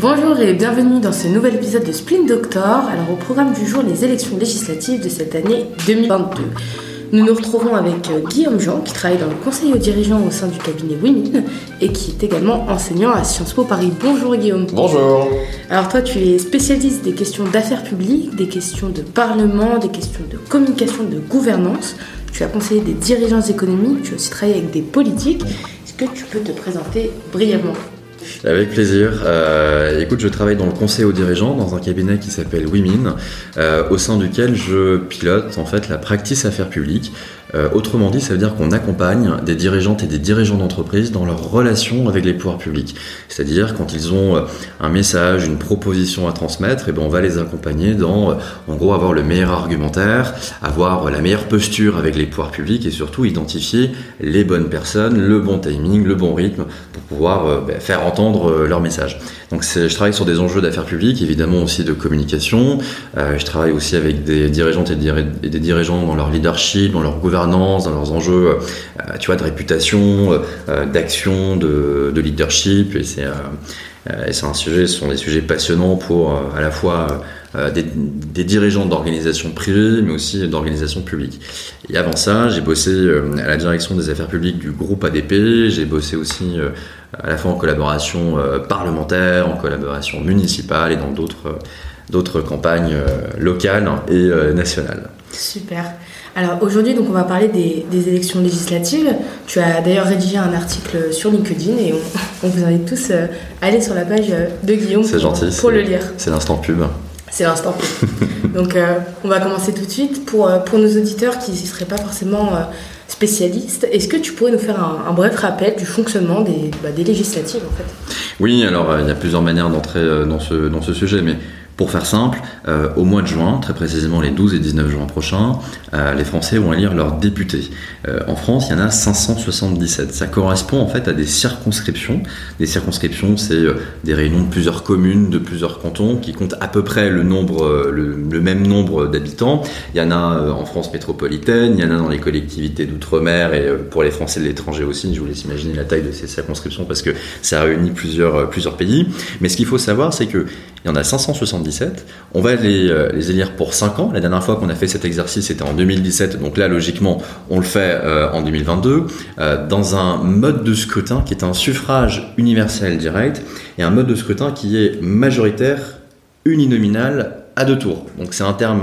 Bonjour et bienvenue dans ce nouvel épisode de Splint Doctor. Alors au programme du jour, les élections législatives de cette année 2022. Nous nous retrouvons avec euh, Guillaume Jean qui travaille dans le conseil aux dirigeants au sein du cabinet Women et qui est également enseignant à Sciences Po Paris. Bonjour Guillaume. Bonjour. Alors toi tu es spécialiste des questions d'affaires publiques, des questions de parlement, des questions de communication, de gouvernance. Tu as conseillé des dirigeants économiques, tu as aussi travaillé avec des politiques. Que tu peux te présenter brièvement avec plaisir. Euh, écoute, je travaille dans le conseil aux dirigeants dans un cabinet qui s'appelle Women, euh, au sein duquel je pilote en fait la practice affaires publiques. Euh, autrement dit, ça veut dire qu'on accompagne des dirigeantes et des dirigeants d'entreprise dans leur relation avec les pouvoirs publics. C'est-à-dire quand ils ont euh, un message, une proposition à transmettre, et eh ben on va les accompagner dans, euh, en gros, avoir le meilleur argumentaire, avoir la meilleure posture avec les pouvoirs publics et surtout identifier les bonnes personnes, le bon timing, le bon rythme pour pouvoir ben, faire entendre leur message. Donc je travaille sur des enjeux d'affaires publiques, évidemment aussi de communication. je travaille aussi avec des dirigeantes et des dirigeants dans leur leadership, dans leur dans leurs enjeux, euh, tu vois, de réputation, euh, d'action, de, leadership. Et c'est euh, un sujet, ce sont des sujets passionnants pour à la fois des, dirigeants d'organisations privées, mais aussi d'organisations publiques. Et avant ça, j'ai bossé à la direction des affaires publiques du groupe ADP, j'ai bossé aussi à la fois en collaboration parlementaire, en collaboration municipale et dans d'autres campagnes locales et nationales. Super. Alors aujourd'hui, donc on va parler des, élections législatives. Tu as d'ailleurs rédigé un article sur LinkedIn et on, vous invite tous euh, à aller sur la page euh, de Guillaume pour, gentil, pour le lire. C'est l'instant pub. C'est l'instant pub. donc euh, on va commencer tout de suite. Pour, pour nos auditeurs qui ne seraient pas forcément spécialistes, est-ce que tu pourrais nous faire un, bref rappel du fonctionnement des, bah, des législatives en fait? Oui, alors il y a plusieurs manières d'entrer dans ce, dans ce sujet, mais pour faire simple, euh, au mois de juin, très précisément les 12 et 19 juin prochains, euh, les Français vont élire leurs députés. Euh, en France, il y en a 577. Ça correspond en fait à des circonscriptions. Des circonscriptions, c'est des réunions de plusieurs communes, de plusieurs cantons, qui comptent à peu près le, même nombre d'habitants. Il y en a en France métropolitaine, il y en a dans les collectivités d'outre-mer et pour les Français de l'étranger aussi. Je vous laisse imaginer la taille de ces circonscriptions parce que ça réunit plusieurs, plusieurs pays. Mais ce qu'il faut savoir, c'est qu'il y en a 577 on va euh, les, élire pour 5 ans. La dernière fois qu'on a fait cet exercice, c'était en 2017. Donc là, logiquement, on le fait euh, en 2022 euh, dans un mode de scrutin qui est un suffrage universel direct et un mode de scrutin qui est majoritaire uninominal à deux tours. Donc c'est un terme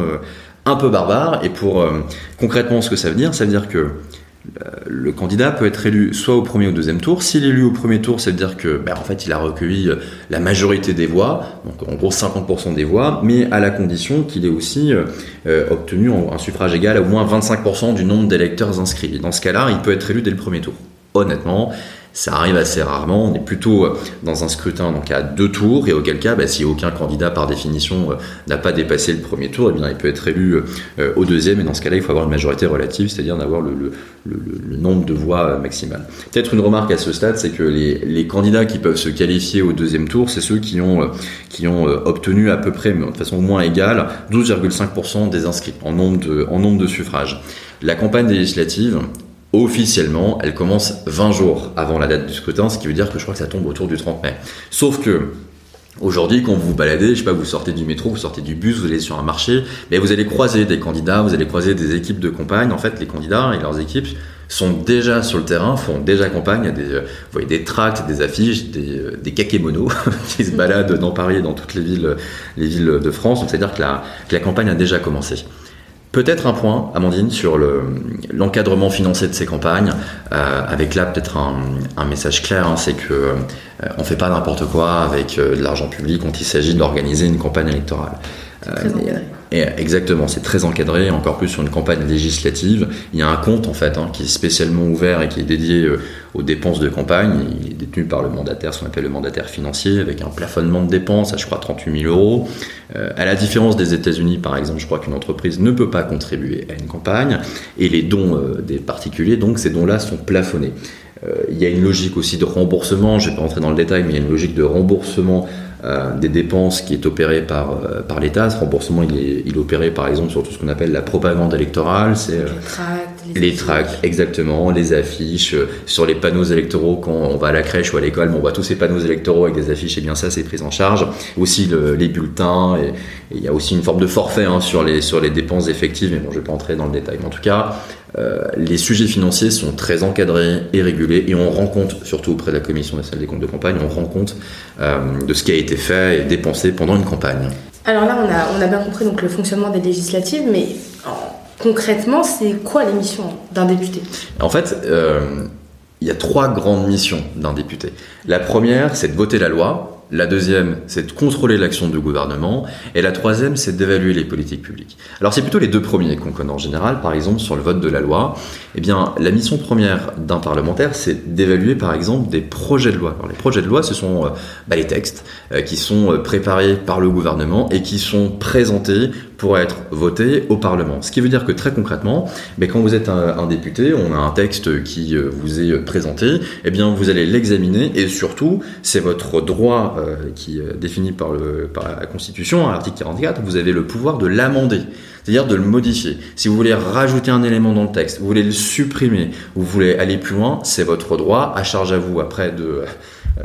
un peu barbare. Et pour concrètement, ce que ça veut dire, ça veut dire que euh, le candidat peut être élu soit au premier ou au deuxième tour. S'il est élu au premier tour, ça veut dire que, ben, a recueilli euh, la majorité des voix, donc en gros 50% des voix, mais à la condition qu'il ait aussi euh, obtenu un suffrage égal à au moins 25% du nombre d'électeurs inscrits. dans ce cas-là, il peut être élu dès le premier tour. Honnêtement, ça arrive assez rarement. On est plutôt euh, dans un scrutin donc à deux tours et auquel cas, bah, si aucun candidat par définition euh, n'a pas dépassé le premier tour, eh bien, il peut être élu euh, au deuxième. Et dans ce cas-là, il faut avoir une majorité relative, c'est-à-dire d'avoir le, nombre de voix maximal. Peut-être une remarque à ce stade, c'est que les, candidats qui peuvent se qualifier au deuxième tour, c'est ceux qui ont, obtenu à peu près, mais de façon au moins égale, 12,5% des inscrits en nombre de suffrages. La campagne législative, officiellement, elle commence 20 jours avant la date du scrutin, ce qui veut dire que je crois que ça tombe autour du 30 mai. Sauf que Aujourd'hui, quand vous vous baladez, je sais pas, vous sortez du métro, vous sortez du bus, vous allez sur un marché, mais vous allez croiser des candidats, vous allez croiser des équipes de campagne. En fait, les candidats et leurs équipes sont déjà sur le terrain, font déjà campagne. Des, vous voyez des tracts, des affiches, des, euh, des kakémonos qui se baladent dans Paris et dans toutes les villes, les villes de France. Donc, c'est-à-dire que la campagne a déjà commencé. Peut-être un point, Amandine, sur l'encadrement financier de ces campagnes, euh, avec là peut-être un, message clair, hein, c'est que euh, on fait pas n'importe quoi avec euh, de l'argent public quand il s'agit d'organiser une campagne électorale. Très et exactement, c'est très encadré, encore plus sur une campagne législative. Il y a un compte en fait hein, qui est spécialement ouvert et qui est dédié euh, aux dépenses de campagne. Il est détenu par le mandataire, ce qu'on appelle le mandataire financier, avec un plafonnement de dépenses à je crois 38 000 euros. Euh, à la différence des États-Unis, par exemple, je crois qu'une entreprise ne peut pas contribuer à une campagne et les dons euh, des particuliers, donc ces dons-là sont plafonnés. il y a une logique aussi de remboursement, je ne vais pas rentrer dans le détail, mais il y a une logique de remboursement euh, des dépenses qui est opérée par, euh, par l'État. Ce remboursement, il est, il opéré par exemple sur tout ce qu'on appelle la propagande électorale. C'est, euh, Les tracts, exactement, les affiches, euh, sur les panneaux électoraux quand on va à la crèche ou à l'école, on voit tous ces panneaux électoraux avec des affiches, et bien ça c'est pris en charge. Aussi les bulletins, et il y a aussi une forme de forfait hein, sur, les, dépenses effectives, mais bon je vais pas entrer dans le détail. Mais en tout cas, euh, les sujets financiers sont très encadrés et régulés et on rend compte, surtout auprès de la Commission nationale des comptes de campagne, on rend compte euh, de ce qui a été fait et dépensé pendant une campagne. Alors là, on a, on a bien compris donc, le fonctionnement des législatives, mais concrètement, c'est quoi les missions d'un député? En fait, euh, il y a trois grandes missions d'un député. La première, c'est de voter la loi, la deuxième, c'est de contrôler l'action du gouvernement. Et la troisième, c'est d'évaluer les politiques publiques. Alors c'est plutôt les deux premiers qu'on connaît en général, par exemple sur le vote de la loi. Eh bien, la mission première d'un parlementaire, c'est d'évaluer par exemple des projets de loi. Alors les projets de loi, ce sont euh, bah, les textes euh, qui sont préparés par le gouvernement et qui sont présentés pour être voté au Parlement. Ce qui veut dire que très concrètement, mais quand vous êtes un, député, on a un texte qui euh, vous est présenté, eh bien vous allez l'examiner et surtout, c'est votre droit euh, qui est défini par, le, par la Constitution, à l'article 44, vous avez le pouvoir de l'amender c'est-à-dire de le modifier. Si vous voulez rajouter un élément dans le texte, vous voulez le supprimer, vous voulez aller plus loin, c'est votre droit, à charge à vous après de euh,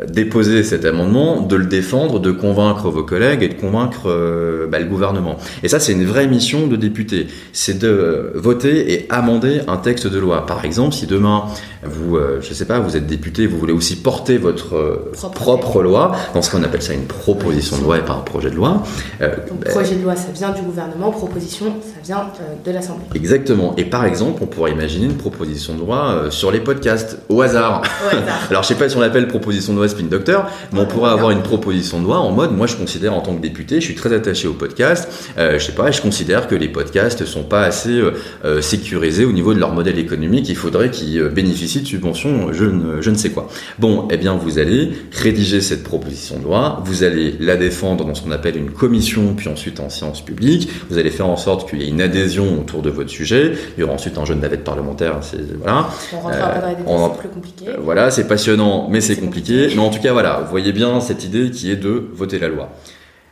déposer cet amendement, de le défendre, de convaincre vos collègues et de convaincre euh, bah, le gouvernement. Et ça, c'est une vraie mission de député. C'est de voter et amender un texte de loi. Par exemple, si demain, vous, euh, je sais pas, vous êtes député, vous voulez aussi porter votre propre, loi, dans ce qu'on appelle ça une proposition de loi et pas un projet de loi. Donc, projet de loi, ça vient du gouvernement, proposition, ça vient de l'Assemblée. Exactement. Et par exemple, on pourrait imaginer une proposition de loi sur les podcasts, au hasard. Au hasard. Alors, je sais pas si on l'appelle proposition de loi Spin Doctor, mais on pourrait avoir une proposition de loi en mode, moi je considère en tant que député, je suis très attaché au podcast, euh, je sais pas, je considère que les podcasts sont pas assez euh, euh, sécurisés au niveau de leur modèle économique, il faudrait qu'ils bénéficient de subventions, je ne, je ne sais quoi. Bon, eh bien vous allez rédiger cette proposition de loi, vous allez la défendre dans ce qu'on appelle une commission, puis ensuite en séance publique, vous allez faire en sorte qu'il y ait une adhésion autour de votre sujet, il y aura ensuite un jeune navette parlementaire, c'est voilà. On rentrera pas dans les détails, c'est plus compliqué. voilà, c'est passionnant, mais c'est compliqué. Mais en tout cas, voilà, vous voyez bien cette idée qui est de voter la loi.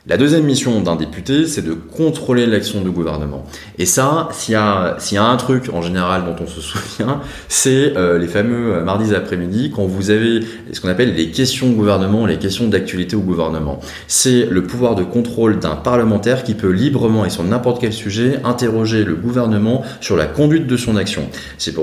La deuxième mission d'un député, c'est de contrôler l'action du gouvernement. Et ça, s'il y, a, un truc en général dont on se souvient, c'est euh, les fameux euh, mardis après-midi, quand vous avez ce qu'on appelle les questions au gouvernement, les questions d'actualité au gouvernement. C'est le pouvoir de contrôle d'un parlementaire qui peut librement et sur n'importe quel sujet interroger le gouvernement sur la conduite de son action.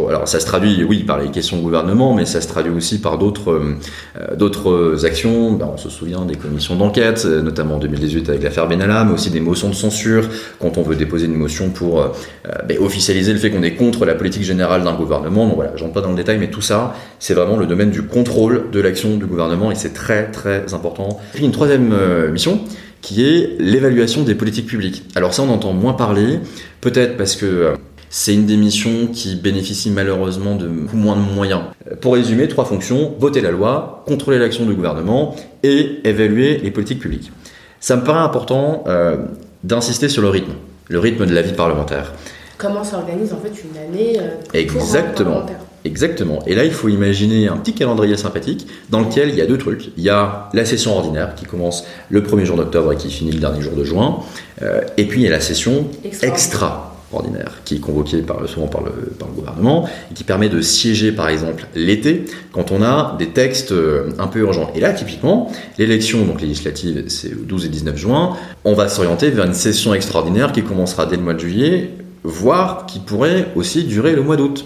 Alors ça se traduit, oui, par les questions au gouvernement, mais ça se traduit aussi par d'autres euh, actions. Ben, on se souvient des commissions d'enquête, notamment en 2018 avec l'affaire Benalla, mais aussi des motions de censure quand on veut déposer une motion pour euh, euh, ben, officialiser le fait qu'on est contre la politique générale d'un gouvernement. Donc voilà, j'entre pas dans le détail, mais tout ça, c'est vraiment le domaine du contrôle de l'action du gouvernement et c'est très très important. Puis une troisième euh, mission qui est l'évaluation des politiques publiques. Alors ça, on entend moins parler, peut-être parce que c'est une des missions qui bénéficie malheureusement de beaucoup moins de moyens. Pour résumer, trois fonctions, voter la loi, contrôler l'action du gouvernement et évaluer les politiques publiques. Ça me paraît important euh, d'insister sur le rythme, le rythme de la vie parlementaire. Comment s'organise en fait une année euh, Exactement. Exactement. Et là, il faut imaginer un petit calendrier sympathique dans lequel il y a deux trucs. Il y a la session ordinaire qui commence le premier jour d'octobre et qui finit le dernier jour de juin. Euh, et puis il y a la session extra ordinaire, qui est convoqué par, souvent par le, par le gouvernement, et qui permet de siéger par exemple l'été, quand on a des textes euh, un peu urgents. Et là, typiquement, l'élection donc législative, c'est le 12 et 19 juin, on va s'orienter vers une session extraordinaire qui commencera dès le mois de juillet, voire qui pourrait aussi durer le mois d'août.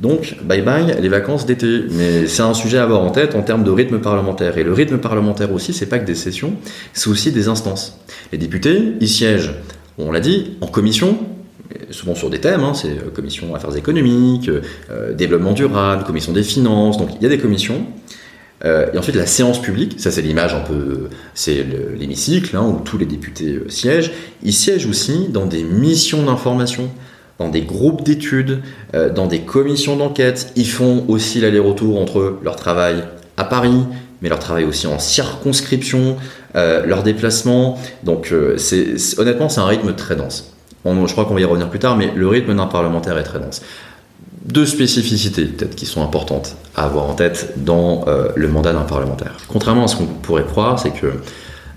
Donc, bye bye les vacances d'été. Mais c'est un sujet à avoir en tête en termes de rythme parlementaire. Et le rythme parlementaire aussi, c'est pas que des sessions, c'est aussi des instances. Les députés, ils siègent, on l'a dit, en commission, souvent sur des thèmes, hein, c'est euh, commission affaires économiques, euh, développement durable, commission des finances, donc il y a des commissions. Euh, et ensuite la séance publique, ça c'est l'image un peu, c'est l'hémicycle hein, où tous les députés siègent. Ils siègent aussi dans des missions d'information, dans des groupes d'études, dans des commissions d'enquête. Ils font aussi l'aller-retour entre leur travail à Paris, mais leur travail aussi en circonscription, leurs déplacements. Donc honnêtement c'est un rythme très dense je crois qu'on va y revenir plus tard, mais le rythme d'un parlementaire est très dense. Deux spécificités peut-être qui sont importantes à avoir en tête dans euh, le mandat d'un parlementaire. Contrairement à ce qu'on pourrait croire, c'est que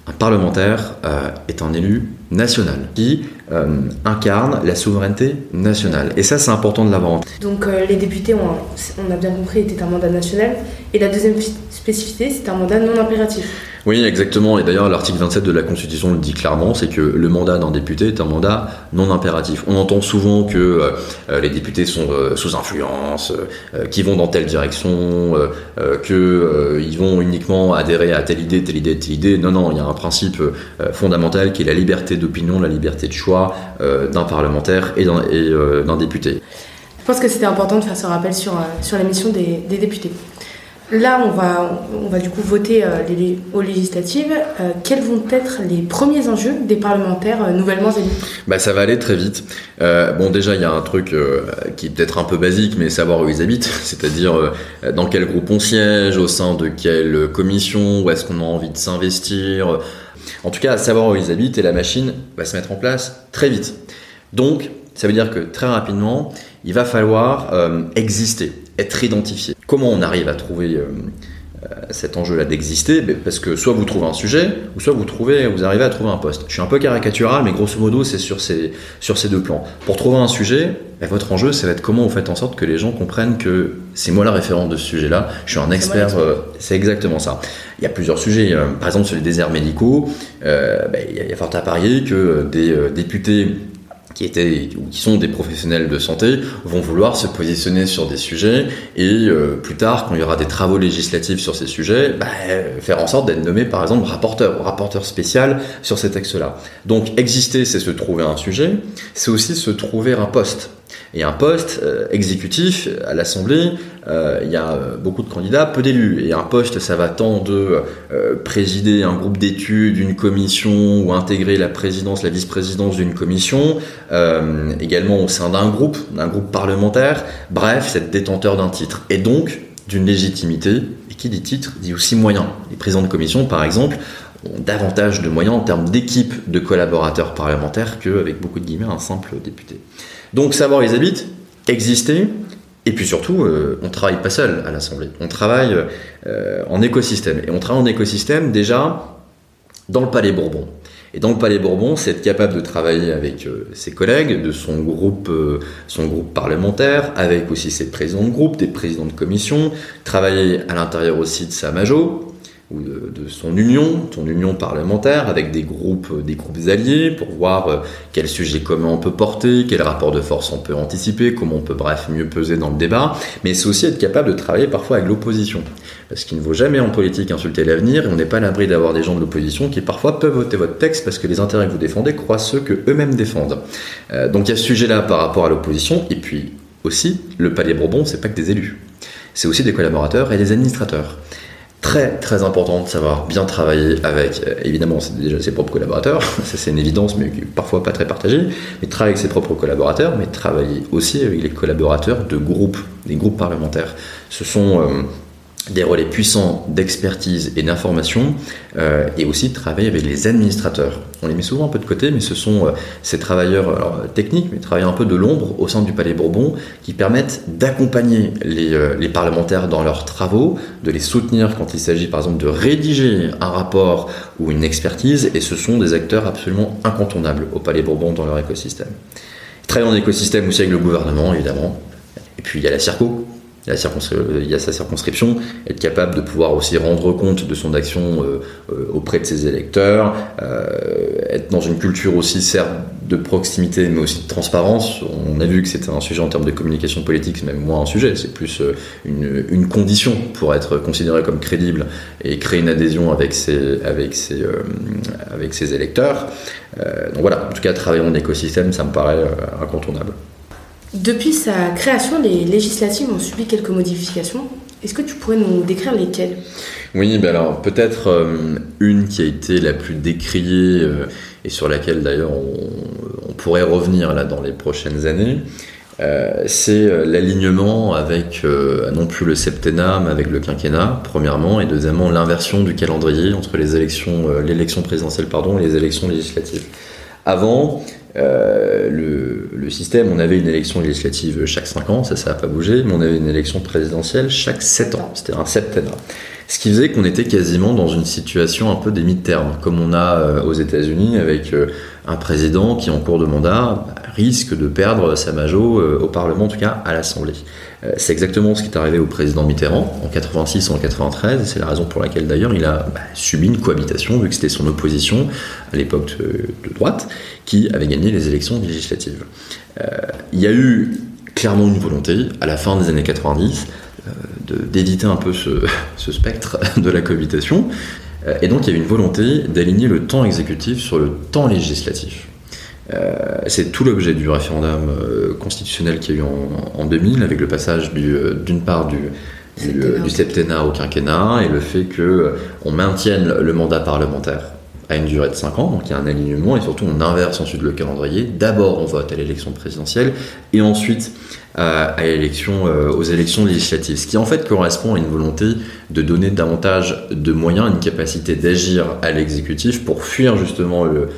un parlementaire euh, est un élu national qui incarne la souveraineté nationale. Et ça, c'est important de l'avoir en tête. Donc les députés, ont, on a bien compris, étaient un mandat national. Et la deuxième spécificité, c'est un mandat non impératif. Oui, exactement. Et d'ailleurs, l'article 27 de la Constitution le dit clairement, c'est que le mandat d'un député est un mandat non impératif. On entend souvent que euh, euh, les députés sont euh, sous influence, qu'ils vont dans telle direction, qu'ils vont uniquement adhérer à telle idée, telle idée, telle idée. Non, non, il y a un principe fondamental qui est la liberté d'opinion, la liberté de choix d'un parlementaire et d'un député. Je pense que c'était important de faire ce rappel sur, sur l'émission des, des députés. Là, on va, on va du coup voter euh, aux législatives. Euh, quels vont être les premiers enjeux des parlementaires euh, nouvellement élus? Bah, Ça va aller très vite. bon, déjà, il y a un truc qui est peut-être un peu basique, mais savoir où ils habitent, c'est-à-dire dans quel groupe on siège, au sein de quelle commission, où est-ce qu'on a envie de s'investir. En tout cas, savoir où ils habitent et la machine va se mettre en place très vite. Donc, ça veut dire que très rapidement, il va falloir exister être identifié. Comment on arrive à trouver euh, euh, cet enjeu-là d'exister? Ben, Parce que soit vous trouvez un sujet, ou soit vous, trouvez, vous arrivez à trouver un poste. Je suis un peu caricatural, mais grosso modo, c'est sur ces, sur ces deux plans. Pour trouver un sujet, ben, votre enjeu, ça va être comment vous faites en sorte que les gens comprennent que c'est moi la référence de ce sujet-là, je suis un expert, euh, c'est exactement ça. Il y a plusieurs sujets, par exemple sur les déserts médicaux, ben, il y a fort à parier que des députés qui étaient ou qui sont des professionnels de santé vont vouloir se positionner sur des sujets et euh, plus tard quand il y aura des travaux législatifs sur ces sujets bah, faire en sorte d'être nommé par exemple rapporteur rapporteur spécial sur ces textes-là donc exister c'est se trouver un sujet c'est aussi se trouver un poste et un poste euh, exécutif à l'Assemblée, euh, il y a euh, beaucoup de candidats, peu d'élus. Et un poste, ça va tant de présider un groupe d'études, une commission, ou intégrer la présidence, la vice-présidence d'une commission, également au sein d'un groupe, d'un groupe parlementaire. Bref, c'est détenteur d'un titre. Et donc, d'une légitimité. Et qui dit titre dit aussi moyens. Les présidents de commission, par exemple, davantage de moyens en termes d'équipe de collaborateurs parlementaires qu'avec beaucoup de guillemets un simple député. Donc savoir où ils habitent, exister, et puis surtout, euh, on travaille pas seul à l'Assemblée, on travaille euh, en écosystème. Et on travaille en écosystème déjà dans le Palais Bourbon. Et dans le Palais Bourbon, c'est être capable de travailler avec euh, ses collègues, de son groupe, son groupe parlementaire, avec aussi ses présidents de groupe, des présidents de commission, travailler à l'intérieur aussi de sa majo, ou de, son union, son union parlementaire, avec des groupes, des groupes alliés, pour voir euh, quel sujet commun on peut porter, quel rapport de force on peut anticiper, comment on peut bref mieux peser dans le débat, mais c'est aussi être capable de travailler parfois avec l'opposition. Parce qu'il ne vaut jamais en politique insulter l'avenir, et on n'est pas à l'abri d'avoir des gens de l'opposition qui parfois peuvent voter votre texte parce que les intérêts que vous défendez croient ceux que eux-mêmes défendent. Euh, donc il y a ce sujet-là par rapport à l'opposition, et puis aussi, le Palais Bourbon, c'est pas que des élus. C'est aussi des collaborateurs et des administrateurs très très important de savoir bien travailler avec, euh, évidemment c'est déjà ses propres collaborateurs, ça c'est une évidence mais parfois pas très partagée, mais travailler avec ses propres collaborateurs, mais travailler aussi avec les collaborateurs de groupes, des groupes parlementaires. Ce sont euh, des relais puissants d'expertise et d'information, euh, et aussi de travailler avec les administrateurs. On les met souvent un peu de côté, mais ce sont euh, ces travailleurs techniques, mais travailleurs un peu de l'ombre au sein du Palais Bourbon, qui permettent d'accompagner les, euh, les, parlementaires dans leurs travaux, de les soutenir quand il s'agit par exemple de rédiger un rapport ou une expertise, et ce sont des acteurs absolument incontournables au Palais Bourbon dans leur écosystème. Ils travaillent en écosystème aussi avec le gouvernement, évidemment. Et puis il y a la CIRCO, il y a sa circonscription, être capable de pouvoir aussi rendre compte de son action euh, euh, auprès de ses électeurs, euh, être dans une culture aussi certes de proximité mais aussi de transparence. On a vu que c'était un sujet en termes de communication politique, c'est même moins un sujet, c'est plus une, condition pour être considéré comme crédible et créer une adhésion avec ses électeurs. donc voilà, en tout cas travailler en écosystème, ça me paraît incontournable. Depuis sa création, les législatives ont subi quelques modifications. Est-ce que tu pourrais nous décrire lesquelles? Oui, ben alors peut-être euh, une qui a été la plus décriée euh, et sur laquelle d'ailleurs on, pourrait revenir là dans les prochaines années. Euh, c'est l'alignement avec non plus le septennat mais avec le quinquennat premièrement et deuxièmement l'inversion du calendrier entre les élections l'élection présidentielle pardon et les élections législatives. Avant, euh, le, système, on avait une élection législative chaque 5 ans, ça, ça n'a pas bougé, mais on avait une élection présidentielle chaque 7 ans, c'était un septennat. Ce qui faisait qu'on était quasiment dans une situation un peu des mi-termes, comme on a euh, aux États-Unis avec euh, un président qui, en cours de mandat, risque de perdre sa majo au Parlement, en tout cas à l'Assemblée. c'est exactement ce qui est arrivé au président Mitterrand en 86 en 93, et c'est la raison pour laquelle d'ailleurs il a bah, subi une cohabitation, vu que c'était son opposition à l'époque de, droite, qui avait gagné les élections législatives. il y a eu clairement une volonté, à la fin des années 90, d'éviter un peu ce, spectre de la cohabitation. Euh, et donc il y a une volonté d'aligner le temps exécutif sur le temps législatif. Euh, c'est tout l'objet du référendum euh, constitutionnel qui a eu en, 2000, avec le passage d'une part du, du, septennat au quinquennat et le fait qu'on maintienne le mandat parlementaire à une durée de 5 ans, donc il y a un alignement et surtout on inverse ensuite le calendrier. D'abord on vote à l'élection présidentielle et ensuite à, euh, aux élections législatives, ce qui en fait correspond à une volonté de donner davantage de moyens, une capacité d'agir à l'exécutif pour fuir justement le,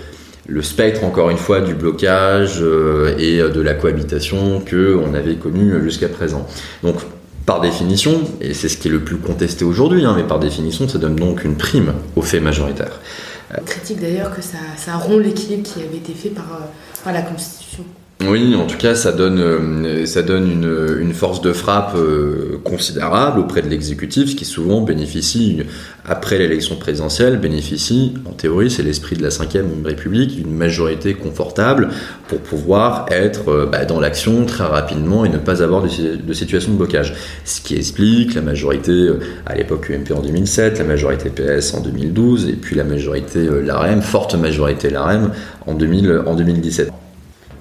le spectre, encore une fois, du blocage euh, et de la cohabitation que on avait connu jusqu'à présent. Donc, par définition, et c'est ce qui est le plus contesté aujourd'hui, hein, mais par définition, ça donne donc une prime au fait majoritaire. Critique d'ailleurs que ça, ça rompt l'équilibre qui avait été fait euh, par la Constitution. Oui, en tout cas, ça donne, euh, ça donne une, force de frappe euh, considérable auprès de l'exécutif, qui souvent bénéficie, après l'élection présidentielle, bénéficie, en théorie, c'est l'esprit de la Ve République, d'une majorité confortable pour pouvoir être euh, bah, dans l'action très rapidement et ne pas avoir de, situation de blocage. Ce qui explique la majorité à l'époque UMP en 2007, la majorité PS en 2012, et puis la majorité LAREM, forte majorité LAREM en, 2000, en 2017.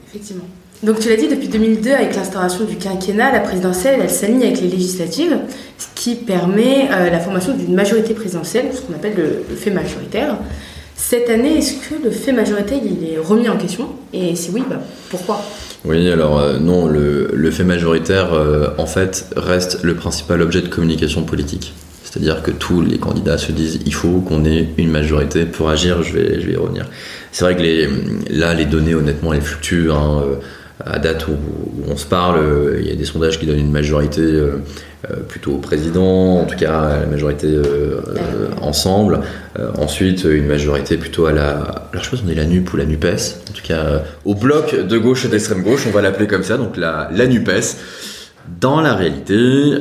Effectivement. Donc tu l'as dit, depuis 2002, avec l'instauration du quinquennat, la présidentielle, elle s'aligne avec les législatives, ce qui permet euh, la formation d'une majorité présidentielle, ce qu'on appelle le, fait majoritaire. Cette année, est-ce que le fait majoritaire il est remis en question? Et si oui, bah, pourquoi? Oui, alors euh, non, le, fait majoritaire, euh, en fait, reste le principal objet de communication politique. C'est-à-dire que tous les candidats se disent il faut qu'on ait une majorité pour agir, je vais, je vais y revenir. C'est vrai que là, les données, honnêtement, elles fluctuent. Hein, euh, à date où, on se parle, euh, il y a des sondages qui donnent une majorité euh, plutôt au président, en tout cas la majorité ensemble. ensuite, une majorité plutôt à la. Alors, je sais pas si on est la NUP ou la NUPES, en tout cas au bloc de gauche et d'extrême gauche, on va l'appeler comme ça, donc la NUPES. Dans la réalité,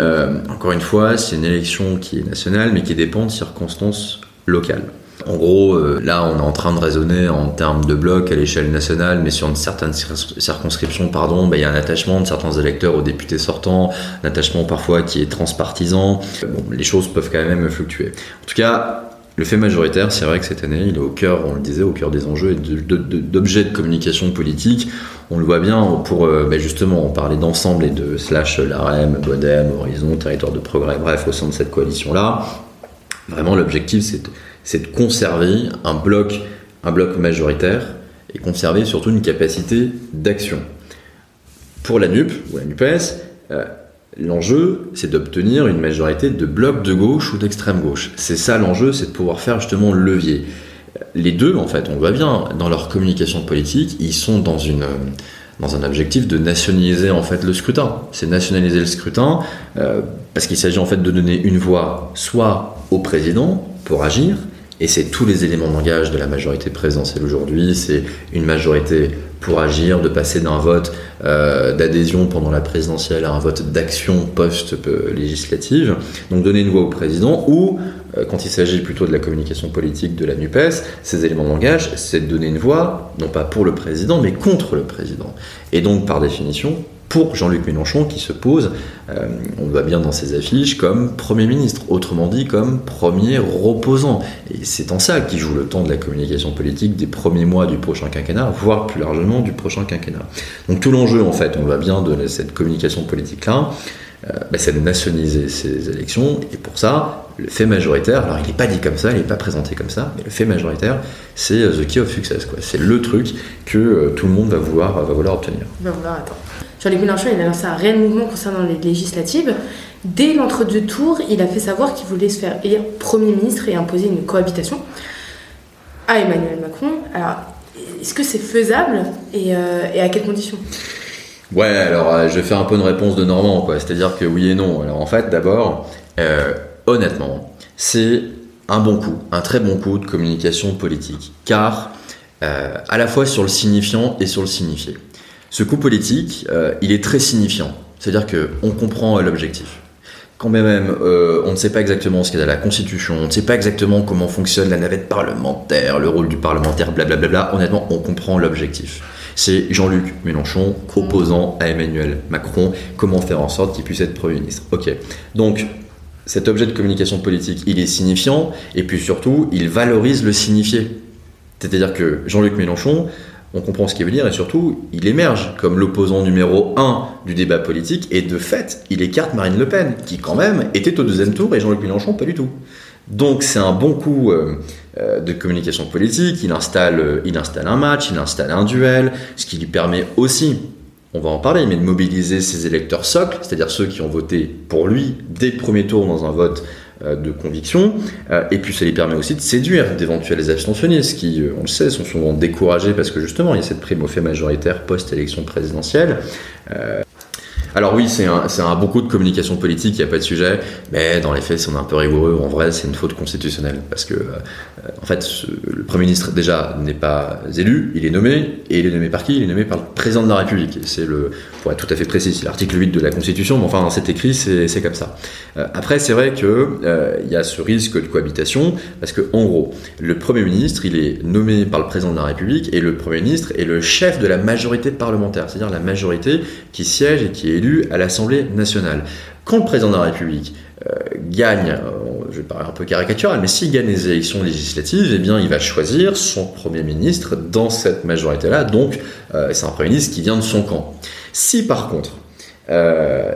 encore une fois, c'est une élection qui est nationale, mais qui dépend de circonstances locales. En gros, euh, là, on est en train de raisonner en termes de blocs à l'échelle nationale, mais sur une certaine circonscription, pardon, bah, il y a un attachement de certains électeurs aux députés sortants, un attachement parfois qui est transpartisan. Bon, les choses peuvent quand même fluctuer. En tout cas, le fait majoritaire, c'est vrai que cette année, il est au cœur, on le disait, au cœur des enjeux et d'objets de, communication politique. On le voit bien pour bah, justement parler d'ensemble et de slash l'AREM, BODEM, Horizon, Territoire de Progrès, bref, au sein de cette coalition-là. Vraiment, l'objectif, c'est c'est de conserver un bloc, un bloc majoritaire et conserver surtout une capacité d'action. Pour la NUP ou la NUPES, euh, l'enjeu c'est d'obtenir une majorité de blocs de gauche ou d'extrême gauche. C'est ça l'enjeu, c'est de pouvoir faire justement le levier. Les deux, en fait, on voit bien, dans leur communication politique, ils sont dans une dans un objectif de nationaliser en fait le scrutin. C'est nationaliser le scrutin euh, parce qu'il s'agit en fait de donner une voix soit au président pour agir, et c'est tous les éléments de langage de la majorité présidentielle aujourd'hui. C'est une majorité pour agir, de passer d'un vote euh, d'adhésion pendant la présidentielle à un vote d'action post-législative. Donc donner une voix au président ou, euh, quand il s'agit plutôt de la communication politique de la NUPES, ces éléments de langage, c'est de donner une voix, non pas pour le président, mais contre le président. Et donc, par définition, pour Jean-Luc Mélenchon qui se pose, euh, on le voit bien dans ses affiches, comme Premier ministre, autrement dit comme premier reposant. Et c'est en ça qu'il joue le temps de la communication politique des premiers mois du prochain quinquennat, voire plus largement du prochain quinquennat. Donc tout l'enjeu, en fait, on voit bien de cette communication politique-là, bah, c'est de nationaliser ces élections, et pour ça, le fait majoritaire, alors il n'est pas dit comme ça, il n'est pas présenté comme ça, mais le fait majoritaire, c'est euh, the key of success, c'est le truc que tout le monde va vouloir, va vouloir obtenir. Va vouloir attendre. Jean-Luc Mélenchon, il a lancé un réel mouvement concernant les législatives. Dès l'entre-deux tours, il a fait savoir qu'il voulait se faire élire Premier ministre et imposer une cohabitation à Emmanuel Macron. Alors, est-ce que c'est faisable et, euh, à quelles conditions? Ouais, alors euh, je vais faire un peu une réponse de Normand, quoi. C'est-à-dire que oui et non. Alors en fait, d'abord, euh, honnêtement, c'est un bon coup, un très bon coup de communication politique. Car à la fois sur le signifiant et sur le signifié. Ce coup politique, il est très signifiant, c'est-à-dire qu'on comprend l'objectif quand même, euh, on ne sait pas exactement ce qu'est la Constitution, on ne sait pas exactement comment fonctionne la navette parlementaire, le rôle du parlementaire, blablabla. Honnêtement, on comprend l'objectif. C'est Jean-Luc Mélenchon opposant à Emmanuel Macron. Comment faire en sorte qu'il puisse être Premier ministre Ok. Donc, cet objet de communication politique, il est signifiant, et puis surtout, il valorise le signifié. C'est-à-dire que Jean-Luc Mélenchon, on comprend ce qu'il veut dire et surtout, il émerge comme l'opposant numéro un du débat politique et de fait, il écarte Marine Le Pen, qui quand même était au deuxième tour et Jean-Luc Mélenchon pas du tout. Donc c'est un bon coup euh, euh, de communication politique, il installe, euh, il installe un match, il installe un duel, ce qui lui permet aussi, on va en parler, mais de mobiliser ses électeurs socles, c'est-à-dire ceux qui ont voté pour lui dès le premier tour dans un vote de conviction, euh, et puis ça lui permet aussi de séduire d'éventuels abstentionnistes qui, euh, on le sait, sont souvent découragés parce que justement il y a cette prime au fait majoritaire post-élection présidentielle. Alors oui, c'est un, un, bon coup de communication politique, il n'y a pas de sujet, mais dans les faits, si on est un peu rigoureux, en vrai, c'est une faute constitutionnelle. Parce que, euh, en fait, le Premier ministre, déjà, n'est pas élu, il est nommé, et il est nommé par qui? Il est nommé par le Président de la République. C'est le, pour être tout à fait précis, c'est l'article 8 de la Constitution, mais enfin, cet écrit, c'est comme ça. Euh, après, c'est vrai qu'il euh, y a ce risque de cohabitation, parce que, en gros, le Premier ministre, il est nommé par le Président de la République, et le Premier ministre est le chef de la majorité parlementaire, c'est-à-dire la majorité qui siège et qui est élue à l'Assemblée nationale. Quand le président de la République euh, gagne, euh, je vais parler un peu caricatural, mais s'il gagne les élections législatives, eh bien, il va choisir son Premier ministre dans cette majorité-là. Donc, euh, c'est un Premier ministre qui vient de son camp. Si par contre,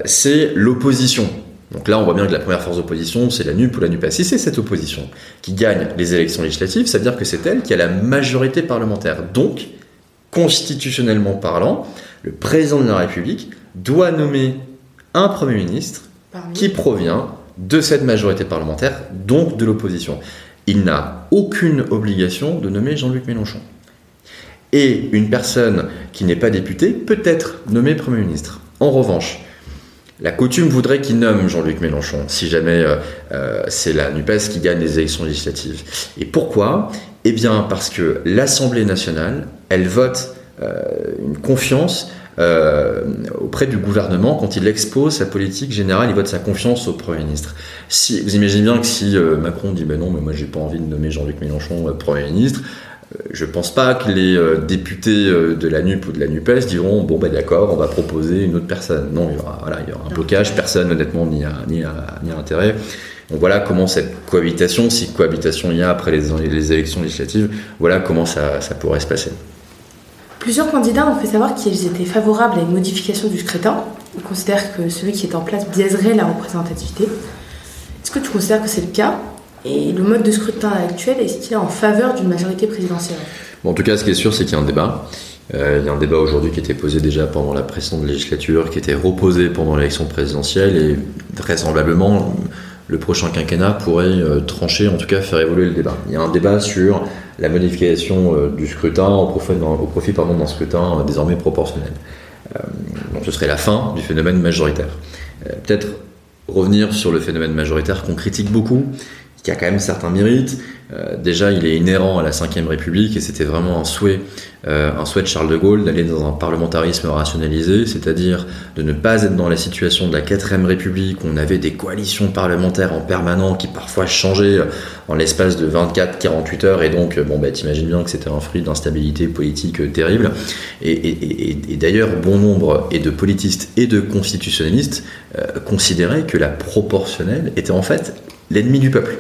c'est l'opposition, donc là, on voit bien que la première force d'opposition, c'est la NUP ou la NUPES. Si c'est cette opposition qui gagne les élections législatives, ça veut dire que c'est elle qui a la majorité parlementaire. Donc, constitutionnellement parlant, le président de la République doit nommer un Premier ministre qui provient de cette majorité parlementaire, donc de l'opposition. Il n'a aucune obligation de nommer Jean-Luc Mélenchon. Et une personne qui n'est pas députée peut être nommée Premier ministre. En revanche, la coutume voudrait qu'il nomme Jean-Luc Mélenchon, si jamais euh, euh, c'est la NUPES qui gagne les élections législatives. Et pourquoi? Eh bien parce que l'Assemblée nationale, elle vote euh, une confiance euh, auprès du gouvernement quand il expose sa politique générale, il vote sa confiance au Premier ministre. Si, vous imaginez bien que si euh, Macron dit ben non, mais moi j'ai pas envie de nommer Jean-Luc Mélenchon euh, Premier ministre, je pense pas que les députés de la NUP ou de la NUPES diront bon ben d'accord, on va proposer une autre personne. Non, il y aura, voilà, il y aura un blocage, personne honnêtement n'y a, ni a, ni a intérêt. Donc voilà comment cette cohabitation, si cohabitation il y a après les, les élections législatives, voilà comment ça, ça pourrait se passer. Plusieurs candidats ont fait savoir qu'ils étaient favorables à une modification du scrutin. Ils considèrent que celui qui est en place biaiserait la représentativité. Est-ce que tu considères que c'est le cas? Et le mode de scrutin actuel est-il en faveur d'une majorité présidentielle? En tout cas, ce qui est sûr, c'est qu'il y a un débat. Euh, il y a un débat aujourd'hui qui était posé déjà pendant la précédente législature, qui était reposé pendant l'élection présidentielle, et vraisemblablement, le prochain quinquennat pourrait euh, trancher, en tout cas faire évoluer le débat. Il y a un débat sur la modification euh, du scrutin au profit, au profit d'un scrutin euh, désormais proportionnel. donc ce serait la fin du phénomène majoritaire. Peut-être revenir sur le phénomène majoritaire qu'on critique beaucoup, qui a quand même certains mérites. Euh, déjà, il est inhérent à la Ve République et c'était vraiment un souhait, euh, un souhait de Charles de Gaulle d'aller dans un parlementarisme rationalisé, c'est-à-dire de ne pas être dans la situation de la Quatrième République où on avait des coalitions parlementaires en permanent qui parfois changeaient euh, en l'espace de 24-48 heures et donc, bon, bah, t'imagines bien que c'était un fruit d'instabilité politique terrible. Et, d'ailleurs, bon nombre et de politistes et de constitutionnalistes considéraient que la proportionnelle était en fait l'ennemi du peuple.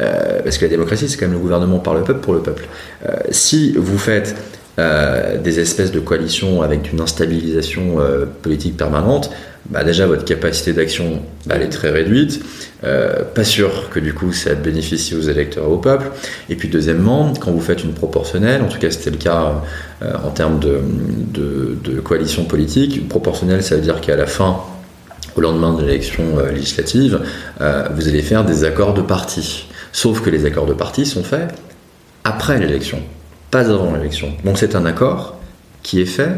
Euh, parce que la démocratie, c'est quand même le gouvernement par le peuple pour le peuple. Euh, si vous faites euh, des espèces de coalitions avec une instabilisation politique permanente, bah déjà votre capacité d'action bah, elle est très réduite. pas sûr que du coup ça bénéficie aux électeurs et au peuple. Et puis deuxièmement, quand vous faites une proportionnelle, en tout cas c'était le cas en termes de, de, de, coalition politique, proportionnelle ça veut dire qu'à la fin au lendemain de l'élection législative, vous allez faire des accords de parti. Sauf que les accords de parti sont faits après l'élection, pas avant l'élection. Donc c'est un accord qui est fait,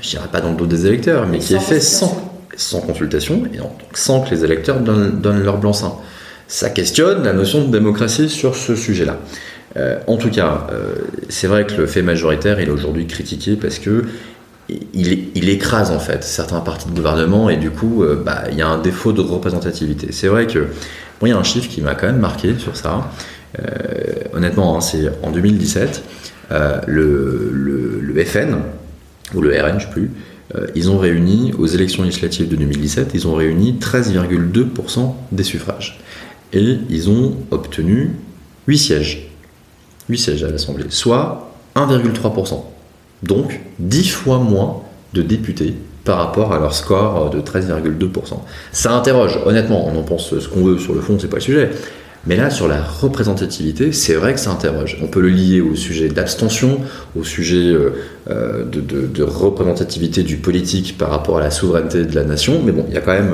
je dirais pas dans le dos des électeurs, mais qui est fait sans, sans consultation et donc sans que les électeurs donnent, leur blanc-seing. Ça questionne la notion de démocratie sur ce sujet-là. en tout cas, c'est vrai que le fait majoritaire, il est aujourd'hui critiqué parce que il, écrase en fait certains partis de gouvernement et du coup, bah, il y a un défaut de représentativité. C'est vrai que moi, il y a un chiffre qui m'a quand même marqué sur ça. honnêtement, hein, c'est en 2017, le, le, FN, ou le RN, je sais plus, euh, ils ont réuni, aux élections législatives de 2017, ils ont réuni 13,2% des suffrages. Et ils ont obtenu 8 sièges. 8 sièges à l'Assemblée, soit 1,3%. Donc 10 fois moins de députés par rapport à leur score de 13,2%. Ça interroge, honnêtement, on en pense ce qu'on veut sur le fond, c'est pas le sujet. Mais là, sur la représentativité, c'est vrai que ça interroge. On peut le lier au sujet d'abstention, au sujet euh, euh, de, représentativité du politique par rapport à la souveraineté de la nation, mais bon, il y a quand même,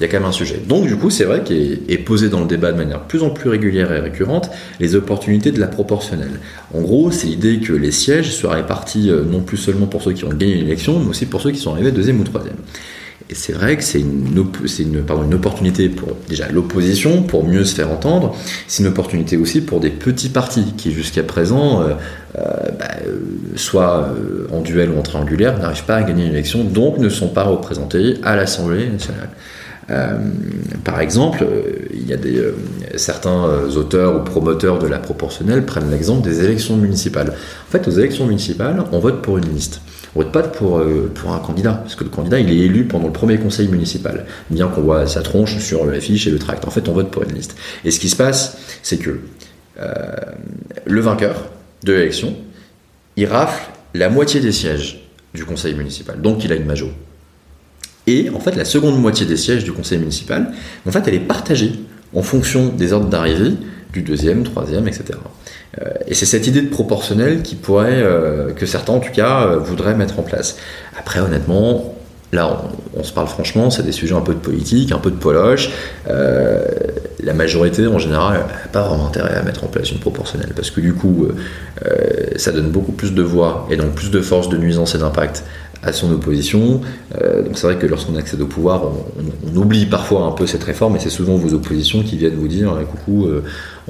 euh, un sujet. Donc, du coup, c'est vrai qu'il est posé dans le débat de manière plus en plus régulière et récurrente les opportunités de la proportionnelle. En gros, c'est l'idée que les sièges soient répartis non plus seulement pour ceux qui ont gagné l'élection, mais aussi pour ceux qui sont arrivés deuxième ou troisième. Et c'est vrai que c'est une, opportunité pour déjà l'opposition, pour mieux se faire entendre. C'est une opportunité aussi pour des petits partis qui jusqu'à présent, euh, euh, bah, euh, soit en duel ou en triangulaire, n'arrivent pas à gagner une élection, donc ne sont pas représentés à l'Assemblée nationale. par exemple, il y a des, certains auteurs ou promoteurs de la proportionnelle prennent l'exemple des élections municipales. En fait, aux élections municipales, on vote pour une liste. On vote pas pour, euh, pour un candidat, parce que le candidat, il est élu pendant le premier conseil municipal, bien qu'on voit sa tronche sur l'affiche et le tract. En fait, on vote pour une liste. Et ce qui se passe, c'est que euh, le vainqueur de l'élection, il rafle la moitié des sièges du conseil municipal. Donc, il a une majorité. Et en fait, la seconde moitié des sièges du conseil municipal, en fait, elle est partagée en fonction des ordres d'arrivée du deuxième, troisième, etc. Euh, et c'est cette idée de proportionnel qui pourrait, euh, que certains en tout cas, euh, voudraient mettre en place. Après, honnêtement, là, on, se parle franchement, c'est des sujets un peu de politique, un peu de poloche. la majorité, en général, n'a pas vraiment intérêt à mettre en place une proportionnelle, parce que du coup, ça donne beaucoup plus de voix et donc plus de force de nuisance et d'impact à son opposition. Euh, donc c'est vrai que lorsqu'on accède au pouvoir, on, oublie parfois un peu cette réforme, et c'est souvent vos oppositions qui viennent vous dire eh, coucou, euh,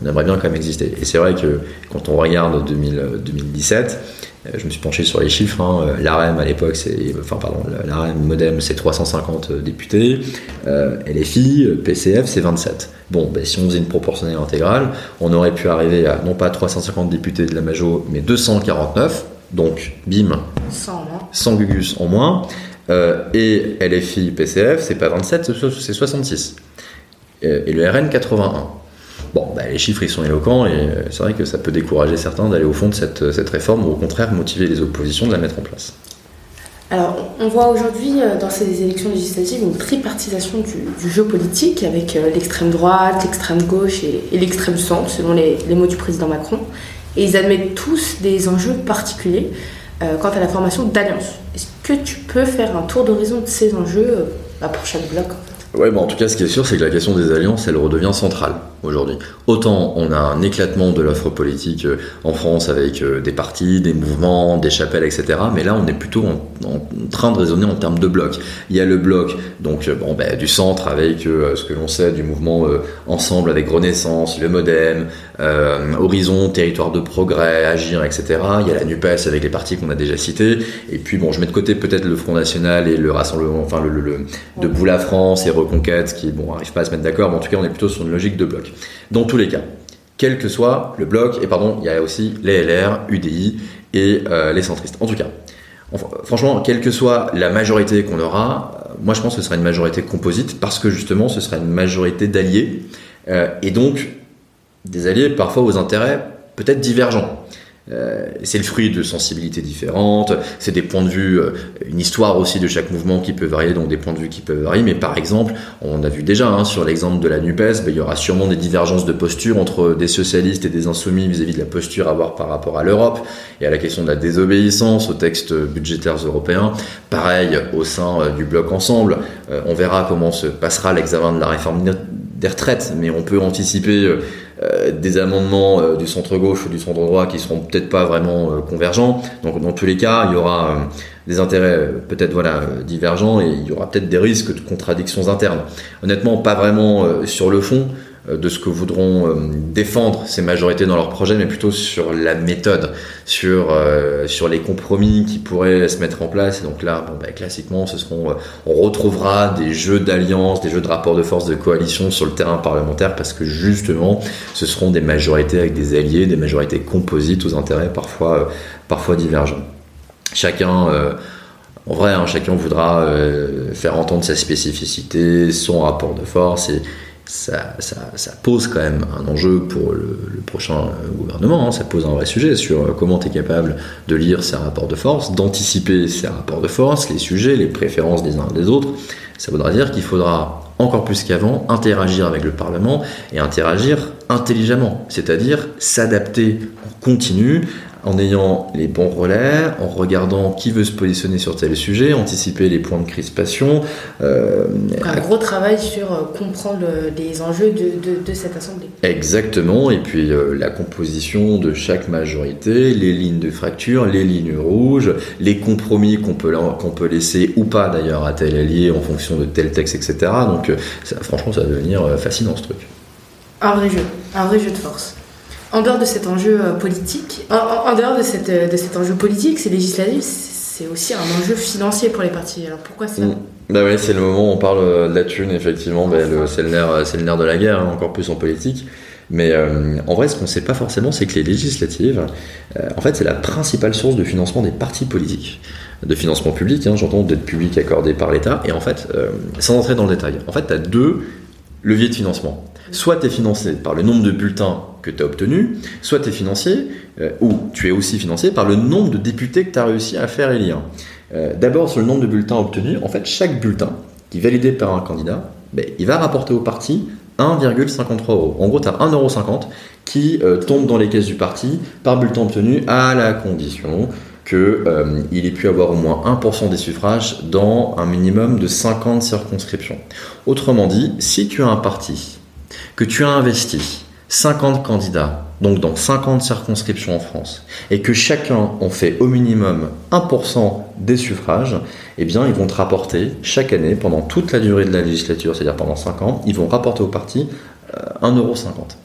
on aimerait bien quand même exister. Et c'est vrai que quand on regarde 2017, euh, je me suis penché sur les chiffres. Hein, L'AREM à l'époque, c'est, enfin pardon, l'AREM Modem, c'est 350 députés. LFI, PCF, c'est 27. Bon, ben, si on faisait une proportionnelle intégrale, on aurait pu arriver à non pas 350 députés de la Majo, mais 249. Donc, bim, 100, Gugus en moins. Euh, et LFI PCF, c'est pas 27, c'est 66. Euh, et le RN, 81. Bon, bah, les chiffres ils sont éloquents et euh, c'est vrai que ça peut décourager certains d'aller au fond de cette, réforme ou au contraire motiver les oppositions de la mettre en place. Alors, on voit aujourd'hui dans ces élections législatives une tripartisation du, jeu politique avec l'extrême droite, l'extrême gauche et, l'extrême centre, selon les, mots du président Macron. Et ils admettent tous des enjeux particuliers. Euh, quant à la formation d'alliances. Est-ce que tu peux faire un tour d'horizon de ces enjeux euh, bah, pour bloc Ouais, bon, en tout cas, ce qui est sûr, c'est que la question des alliances, elle redevient centrale aujourd'hui. Autant on a un éclatement de l'offre politique euh, en France avec euh, des partis, des mouvements, des chapelles, etc. Mais là, on est plutôt en, train de raisonner en termes de blocs. Il y a le bloc donc euh, bon, ben, du centre avec ce que l'on sait du mouvement Ensemble avec Renaissance, le MoDem, Horizon, Territoire de Progrès, Agir, etc. Il y a la NUPES avec les partis qu'on a déjà cités. Et puis, bon, je mets de côté peut-être le Front National et le Rassemblement, enfin, le, le, de Boula France et Reconquête qui, bon, pas à se mettre d'accord, mais en tout cas, on est plutôt sur une logique de bloc. Dans tous les cas, quel que soit le bloc, et pardon, il y a aussi les LR, UDI et euh, les centristes. En tout cas, franchement, quelle que soit la majorité qu'on aura, euh, moi je pense que ce sera une majorité composite parce que justement ce sera une majorité d'alliés euh, et donc des alliés parfois aux intérêts peut-être divergents. Euh, c'est le fruit de sensibilités différentes, c'est des points de vue, euh, une histoire aussi de chaque mouvement qui peut varier, donc des points de vue qui peuvent varier. Mais par exemple, on a vu déjà hein, sur l'exemple de la NUPES, ben, il y aura sûrement des divergences de posture entre des socialistes et des insoumis vis-à-vis de la posture à avoir par rapport à l'Europe et à la question de la désobéissance aux textes budgétaires européens. Pareil au sein euh, du bloc ensemble, on verra comment se passera l'examen de la réforme des retraites, mais on peut anticiper euh, des amendements euh, du centre gauche ou du centre droit qui seront peut-être pas vraiment euh, convergents. Donc dans tous les cas, il y aura des intérêts peut-être voilà divergents et il y aura peut-être des risques de contradictions internes. Honnêtement, pas vraiment sur le fond. Euh, de ce que voudront euh, défendre ces majorités dans leur projet, mais plutôt sur la méthode, sur, euh, sur les compromis qui pourraient se mettre en place. Et donc là, bah, classiquement, ce seront, on retrouvera des jeux d'alliance, des jeux de rapport de force, de coalition sur le terrain parlementaire, parce que justement, ce seront des majorités avec des alliés, des majorités composites aux intérêts parfois, parfois divergents. Chacun en vrai, hein, chacun voudra faire entendre sa spécificité, son rapport de force, ça, pose quand même un enjeu pour le, prochain gouvernement. Hein. Ça pose un vrai sujet sur euh, comment tu es capable de lire ces rapports de force, d'anticiper ces rapports de force, les sujets, les préférences des uns et des autres. Ça voudra dire qu'il faudra encore plus qu'avant interagir avec le Parlement et interagir intelligemment, c'est-à-dire s'adapter en continu en ayant les bons relais, en regardant qui veut se positionner sur tel sujet, anticiper les points de crispation. Euh, un gros travail sur euh, comprendre les enjeux de, cette Assemblée. Exactement, et puis euh, la composition de chaque majorité, les lignes de fracture, les lignes rouges, les compromis qu'on peut, qu'on peut laisser ou pas d'ailleurs à tel allié en fonction de tel texte, etc. Donc franchement, ça va devenir fascinant ce truc. Un vrai jeu, un vrai jeu de force. En dehors de cet enjeu euh, politique, en, dehors de, cette, euh, de cet enjeu politique, c'est législatif, c'est aussi un enjeu financier pour les partis. Alors pourquoi ça mm. Bah oui, c'est le moment où on parle euh, de la thune, effectivement, bah, c'est le, nerf, le nerf de la guerre, hein, encore plus en politique. Mais en vrai, ce qu'on ne sait pas forcément, c'est que les législatives, en fait, c'est la principale source de financement des partis politiques. De financement public, hein, j'entends d'être public accordé par l'État. Et en fait, sans entrer dans le détail, en fait, tu as deux leviers de financement. Soit tu es financé par le nombre de bulletins que tu as obtenus, soit tu es financé, euh, ou tu es aussi financé par le nombre de députés que tu as réussi à faire élire. Euh, d'abord, sur le nombre de bulletins obtenus, en fait, chaque bulletin qui est validé par un candidat, ben, il va rapporter au parti 1,53 euros. En gros, tu as 1,50 euros qui euh, tombe dans les caisses du parti par bulletin obtenu à la condition qu'il ait pu avoir au moins 1% des suffrages dans un minimum de 50 circonscriptions. Autrement dit, si tu as un parti que tu as investi 50 candidats, donc dans 50 circonscriptions en France, et que chacun en fait au minimum 1% des suffrages, eh bien, ils vont te rapporter chaque année, pendant toute la durée de la législature, c'est-à-dire pendant 5 ans, ils vont rapporter au parti 1,50€.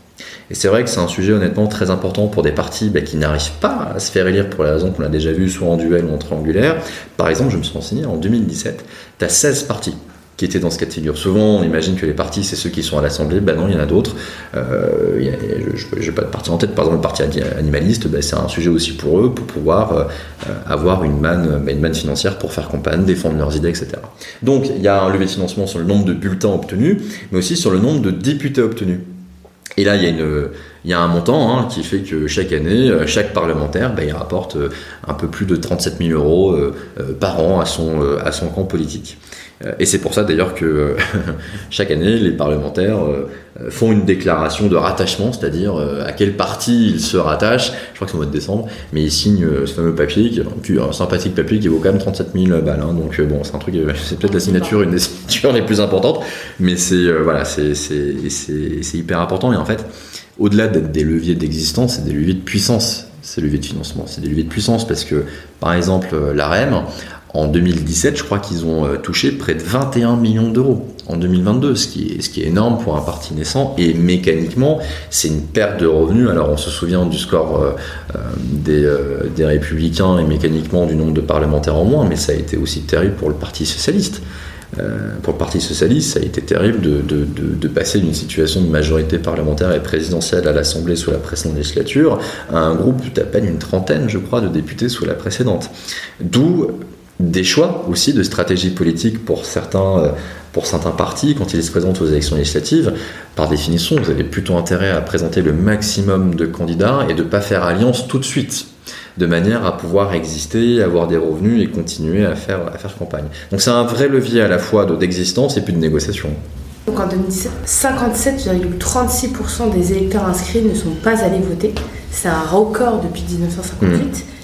Et c'est vrai que c'est un sujet honnêtement très important pour des partis bah, qui n'arrivent pas à se faire élire pour les raisons qu'on a déjà vues, soit en duel ou en triangulaire. Par exemple, je me suis renseigné, en 2017, tu as 16 partis qui étaient dans ce cas de figure. Souvent, on imagine que les partis, c'est ceux qui sont à l'Assemblée. Ben non, il y en a d'autres. Euh, je n'ai pas de parti en tête. Par exemple, le parti animaliste, ben, c'est un sujet aussi pour eux, pour pouvoir euh, avoir une manne, une financière pour faire campagne, défendre leurs idées, etc. Donc, il y a un levier de financement sur le nombre de bulletins obtenus, mais aussi sur le nombre de députés obtenus. Et là, il y a, un montant hein, qui fait que chaque année, euh, chaque parlementaire, ben, il rapporte euh, un peu plus de 37 000 euros par an à son, à son camp politique. Euh, et c'est pour ça d'ailleurs que euh, chaque année, les parlementaires euh, font une déclaration de rattachement, c'est-à-dire à quel parti ils se rattachent. Je crois que c'est au mois de décembre, mais ils signent ce fameux papier, un sympathique papier qui vaut quand même 37 000 balles. Hein. donc bon, c'est un truc, c'est peut-être la signature, une des signatures les plus importantes, mais c'est voilà, c'est hyper important. Et en fait, au-delà d'être des leviers d'existence, c'est des leviers de puissance ces leviers de financement. C'est des leviers de puissance parce que, par exemple, l'AREM en 2017, je crois qu'ils ont euh, touché près de 21 millions d'euros en 2022, ce qui, est, énorme pour un parti naissant. Et mécaniquement, c'est une perte de revenus. Alors on se souvient du score euh, euh, des, républicains et mécaniquement du nombre de parlementaires en moins, mais ça a été aussi terrible pour le Parti socialiste. pour le Parti socialiste, ça a été terrible de, de, de, passer d'une situation de majorité parlementaire et présidentielle à l'Assemblée sous la précédente législature à un groupe d'à peine une trentaine, je crois, de députés sous la précédente. D'où des choix aussi de stratégie politique pour certains, euh, pour certains partis quand ils se présentent aux élections législatives. Par définition, vous avez plutôt intérêt à présenter le maximum de candidats et de ne pas faire alliance tout de suite, de manière à pouvoir exister, avoir des revenus et continuer à faire, à faire campagne. Donc c'est un vrai levier à la fois d'existence et puis de négociation. Donc en 2017, 57,36% des électeurs inscrits ne sont pas allés voter. C'est un record depuis 1958.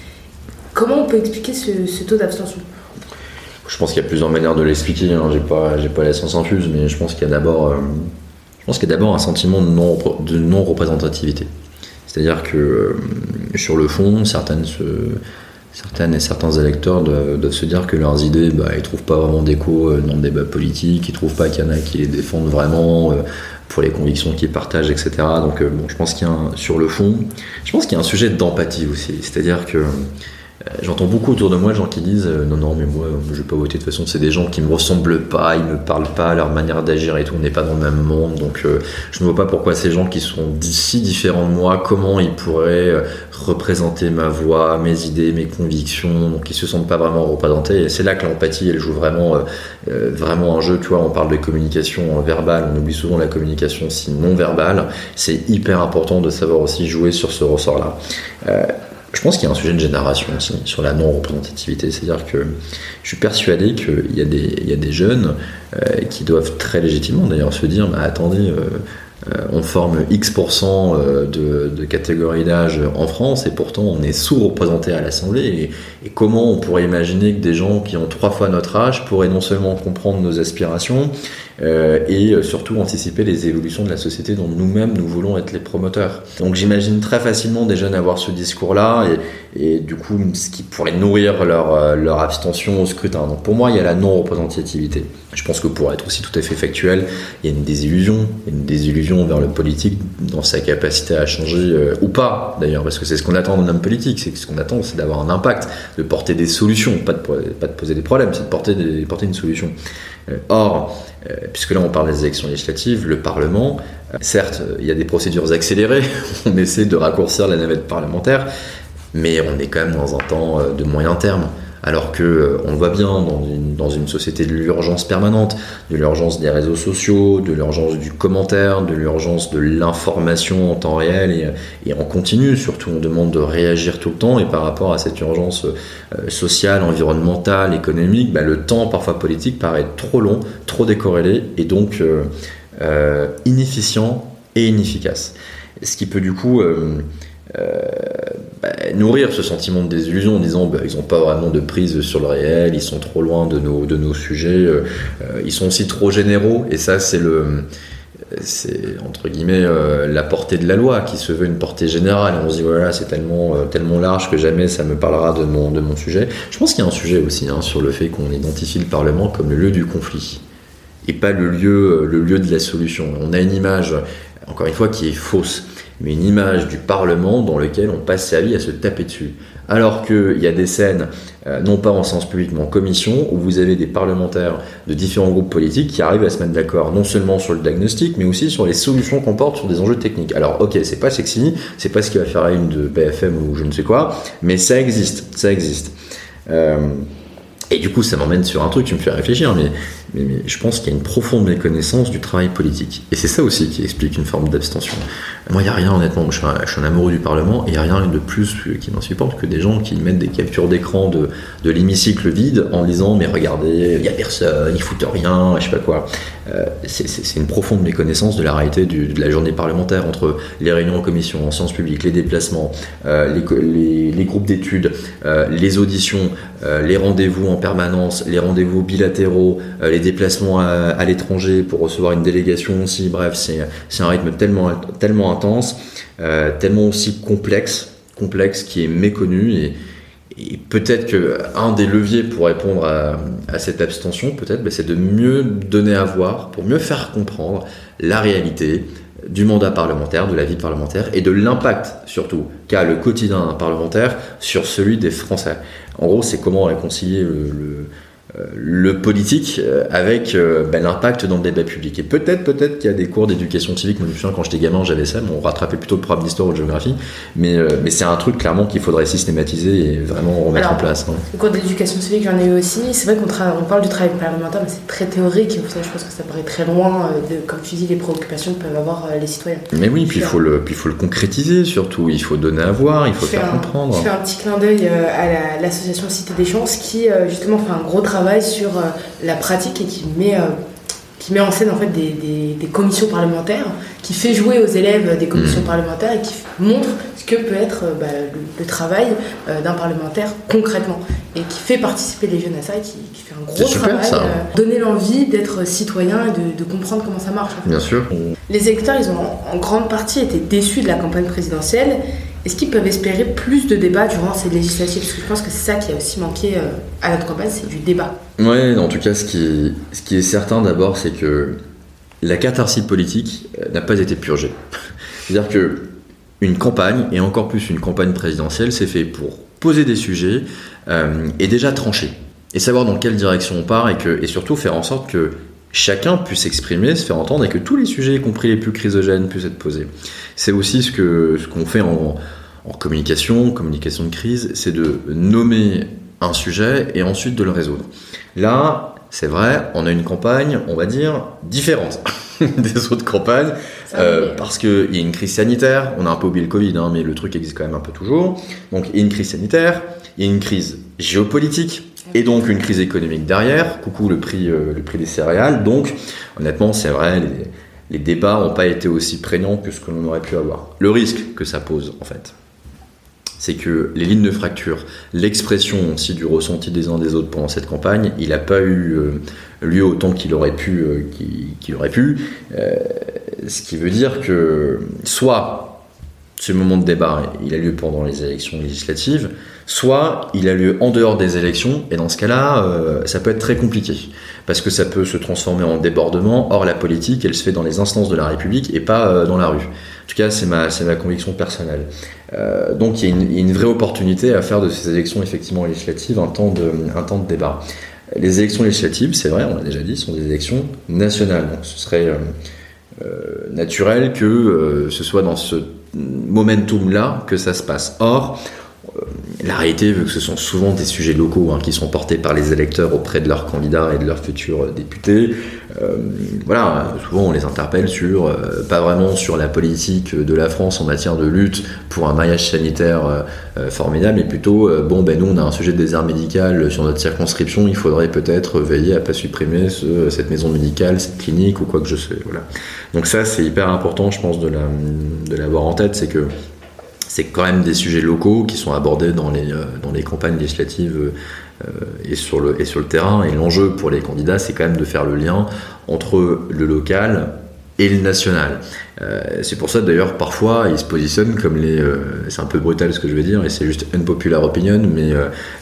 Comment on peut expliquer ce, taux d'abstention? Je pense qu'il y a plusieurs manières de l'expliquer. Hein. J'ai pas, j'ai pas la science infuse, mais je pense qu'il y a d'abord, euh, je pense qu'il y a d'abord un sentiment de non, de non représentativité. C'est-à-dire que euh, sur le fond, certaines certaines et certains électeurs doivent, se dire que leurs idées, bah, ils trouvent pas vraiment d'écho dans le débat politique, ils trouvent pas qu'il y en a qui les défendent vraiment pour les convictions qu'ils partagent, etc. Donc bon, je pense qu'il y a un, sur le fond, je pense qu'il y a un sujet d'empathie aussi, c'est-à-dire que euh, j'entends beaucoup autour de moi de gens qui disent euh, non non mais moi je vais pas voter. De toute façon c'est des gens qui me ressemblent pas ils me parlent pas leur manière d'agir et tout on n'est pas dans le même monde. Donc euh, je ne vois pas pourquoi ces gens qui sont si différents de moi comment ils pourraient représenter ma voix mes idées mes convictions. Donc ils se sentent pas vraiment représentés. Et c'est là que l'empathie elle joue vraiment vraiment un jeu. Tu vois on parle de communication verbale. On oublie souvent la communication si non verbale. C'est hyper important de savoir aussi jouer sur ce ressort là je pense qu'il y a un sujet de génération aussi sur la non-représentativité. C'est-à-dire que je suis persuadé qu'il y, a des, jeunes euh, qui doivent très légitimement d'ailleurs se dire bah, attendez, euh, euh, on forme X% de, de catégories d'âge en France et pourtant on est sous-représenté à l'Assemblée. Et, comment on pourrait imaginer que des gens qui ont trois fois notre âge pourraient non seulement comprendre nos aspirations, et euh, surtout anticiper les évolutions de la société dont nous-mêmes nous voulons être les promoteurs. Donc j'imagine très facilement des jeunes avoir ce discours-là et, du coup ce qui pourrait nourrir leur, euh, leur abstention au scrutin. Donc pour moi il y a la non-représentativité. Je pense que pour être aussi tout à fait factuel, il y a une désillusion, une désillusion vers le politique dans sa capacité à changer ou pas d'ailleurs, parce que c'est ce qu'on attend d'un homme politique, c'est ce qu'on attend, c'est d'avoir un impact, de porter des solutions, pas de, poser des problèmes, c'est de porter une solution. Or, euh, puisque là on parle des élections législatives, le Parlement, euh, certes, il y a des procédures accélérées, on essaie de raccourcir la navette parlementaire, mais on est quand même dans un temps euh, de moyen terme alors que euh, on voit bien dans une, société de l'urgence permanente, de l'urgence des réseaux sociaux, de l'urgence du commentaire, de l'urgence de l'information en temps réel et, en continu. Surtout, on demande de réagir tout le temps et par rapport à cette urgence euh, sociale, environnementale, économique, bah, le temps parfois politique paraît trop long, trop décorrélé et donc euh, inefficient et inefficace. Ce qui peut du coup bah, nourrir ce sentiment de désillusion en disant bah, ils n'ont pas vraiment de prise sur le réel, ils sont trop loin de nos, de nos sujets, euh, euh, ils sont aussi trop généraux, et ça c'est le c'est entre guillemets euh, la portée de la loi qui se veut une portée générale. On se dit voilà, c'est tellement, tellement large que jamais ça me parlera de mon, de mon sujet. Je pense qu'il y a un sujet aussi hein, sur le fait qu'on identifie le Parlement comme le lieu du conflit et pas le lieu, le lieu de la solution. On a une image, encore une fois, qui est fausse mais une image du Parlement dans lequel on passe sa vie à se taper dessus. Alors qu'il y a des scènes, euh, non pas en sens public, mais en commission, où vous avez des parlementaires de différents groupes politiques qui arrivent à se mettre d'accord non seulement sur le diagnostic, mais aussi sur les solutions qu'on porte sur des enjeux techniques. Alors, ok, c'est pas sexy, c'est pas ce qui va faire une de BFM ou je ne sais quoi, mais ça existe, ça existe. Euh, et du coup, ça m'emmène sur un truc qui me fait réfléchir, mais mais, je pense qu'il y a une profonde méconnaissance du travail politique. Et c'est ça aussi qui explique une forme d'abstention. Moi, il n'y a rien, honnêtement, je suis, un, amoureux du Parlement, et il n'y a rien de plus qui supporte que des gens qui mettent des captures d'écran de, de l'hémicycle vide en disant Mais regardez, il n'y a personne, ils foutent rien, je sais pas quoi. Euh, c'est une profonde méconnaissance de la réalité de la journée parlementaire entre les réunions en commission, en sciences publiques, les déplacements, euh, les, les, groupes d'études, euh, les auditions, les rendez-vous en permanence, les rendez-vous bilatéraux, les déplacements à, l'étranger pour recevoir une délégation aussi. Bref, c'est un rythme tellement, tellement intense, euh, tellement aussi complexe, complexe qui est méconnu et, peut-être qu'un des leviers pour répondre à, cette abstention, peut-être, bah, c'est de mieux donner à voir, pour mieux faire comprendre la réalité du mandat parlementaire, de la vie parlementaire et de l'impact surtout qu'a le quotidien parlementaire sur celui des Français. En gros, c'est comment réconcilier le le politique euh, avec euh, ben, l'impact dans le débat public. Et peut-être, peut-être qu'il y a des cours d'éducation civique. Moi, je me souviens quand j'étais gamin, j'avais ça, mais on rattrapait plutôt le programme d'histoire ou de géographie. Mais, euh, mais c'est un truc clairement qu'il faudrait systématiser et vraiment remettre en place. Hein. Le cours d'éducation civique, j'en ai eu aussi. C'est vrai qu'on on parle du travail parlementaire, mais c'est très théorique. je pense que ça paraît très loin de, comme tu dis, les préoccupations que peuvent avoir les citoyens. Mais oui, puis il faut le, puis il faut le concrétiser surtout. Il faut donner à voir, il faut faire comprendre. Je fais un petit clin d'œil à l'association Cité des Chances qui justement fait un gros travail sur la pratique et qui met, euh, qui met en scène en fait des, des, commissions parlementaires, qui fait jouer aux élèves des commissions mmh. parlementaires et qui montre ce que peut être euh, bah, le, travail euh, d'un parlementaire concrètement et qui fait participer les jeunes à ça et qui, fait un gros travail, donner l'envie d'être citoyen et de, comprendre comment ça marche. Bien sûr. Les électeurs, ils ont en grande partie été déçus de la campagne présidentielle Est-ce qu'ils peuvent espérer plus de débats durant ces législatives? Parce que je pense que c'est ça qui a aussi manqué euh, à notre campagne, c'est du débat. Ouais, en tout cas, ce qui, ce qui est certain d'abord, c'est que la catharsis politique euh, n'a pas été purgée. C'est-à-dire que une campagne, et encore plus une campagne présidentielle, c'est fait pour poser des sujets euh, et déjà trancher. Et savoir dans quelle direction on part et, que, et surtout faire en sorte que chacun puisse s'exprimer, se faire entendre et que tous les sujets, y compris les plus chrysogènes, puissent être posés. C'est aussi ce qu'on ce qu'on fait en, en communication, communication de crise, c'est de nommer un sujet et ensuite de le résoudre. Là, c'est vrai, on a une campagne, on va dire, différente des autres campagnes, euh, parce qu'il y a une crise sanitaire, on a un peu oublié le Covid, hein, mais le truc existe quand même un peu toujours. Donc il y a une crise sanitaire, il y a une crise géopolitique, et donc une crise économique derrière, coucou le prix, euh, le prix des céréales. Donc honnêtement, c'est vrai, les, débats n'ont pas été aussi prégnants que ce que l'on aurait pu avoir. Le risque que ça pose, en fait, c'est que les lignes de fracture, l'expression aussi du ressenti des uns des autres pendant cette campagne, il n'a pas eu euh, lieu autant qu'il aurait pu. Euh, qu'il aurait pu ce qui veut dire que soit ce moment de débat, il a lieu pendant les élections législatives, soit il a lieu en dehors des élections, et dans ce cas-là, ça peut être très compliqué, parce que ça peut se transformer en débordement. Or, la politique, elle se fait dans les instances de la République et pas dans la rue. En tout cas, c'est ma, ma conviction personnelle. Euh, donc il y, a une, vraie opportunité à faire de ces élections effectivement législatives un temps de, un temps de débat. Les élections législatives, c'est vrai, on l'a déjà dit, sont des élections nationales. Donc ce serait euh, euh, naturel que ce soit dans ce momentum-là que ça se passe. Or, la réalité veut que ce sont souvent des sujets locaux hein, qui sont portés par les électeurs auprès de leurs candidats et de leurs futurs députés. Euh, voilà, souvent on les interpelle sur, euh, pas vraiment sur la politique de la France en matière de lutte pour un maillage sanitaire euh, formidable, mais plutôt, bon, ben nous on a un sujet de désert médical sur notre circonscription, il faudrait peut-être veiller à pas supprimer cette maison médicale, cette clinique ou quoi que je sais. Voilà. Donc ça c'est hyper important, je pense, de l'avoir en tête, c'est que c'est quand même des sujets locaux qui sont abordés dans les, euh, dans les campagnes législatives euh, et, sur le, et sur le terrain. Et l'enjeu pour les candidats, c'est quand même de faire le lien entre le local et le national. Euh, c'est pour ça d'ailleurs parfois ils se positionnent comme les, c'est un peu brutal ce que je vais dire et c'est juste unpopular opinion, mais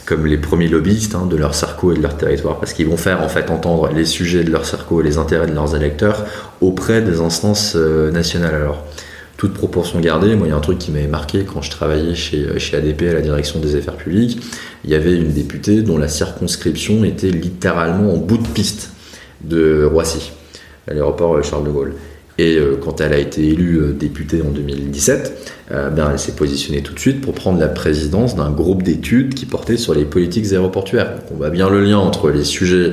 comme les premiers lobbyistes hein, de leur circo et de leur territoire, parce qu'ils vont faire en fait entendre les sujets de leur circo et les intérêts de leurs électeurs auprès des instances nationales. Alors toute proportion gardée, moi il y a un truc qui m'avait marqué quand je travaillais chez, chez ADP à la direction des affaires publiques, il y avait une députée dont la circonscription était littéralement en bout de piste de Roissy, à l'aéroport Charles de Gaulle. Et euh, quand elle a été élue euh, députée en 2017, euh, ben, elle s'est positionnée tout de suite pour prendre la présidence d'un groupe d'études qui portait sur les politiques aéroportuaires. Donc on voit bien le lien entre les sujets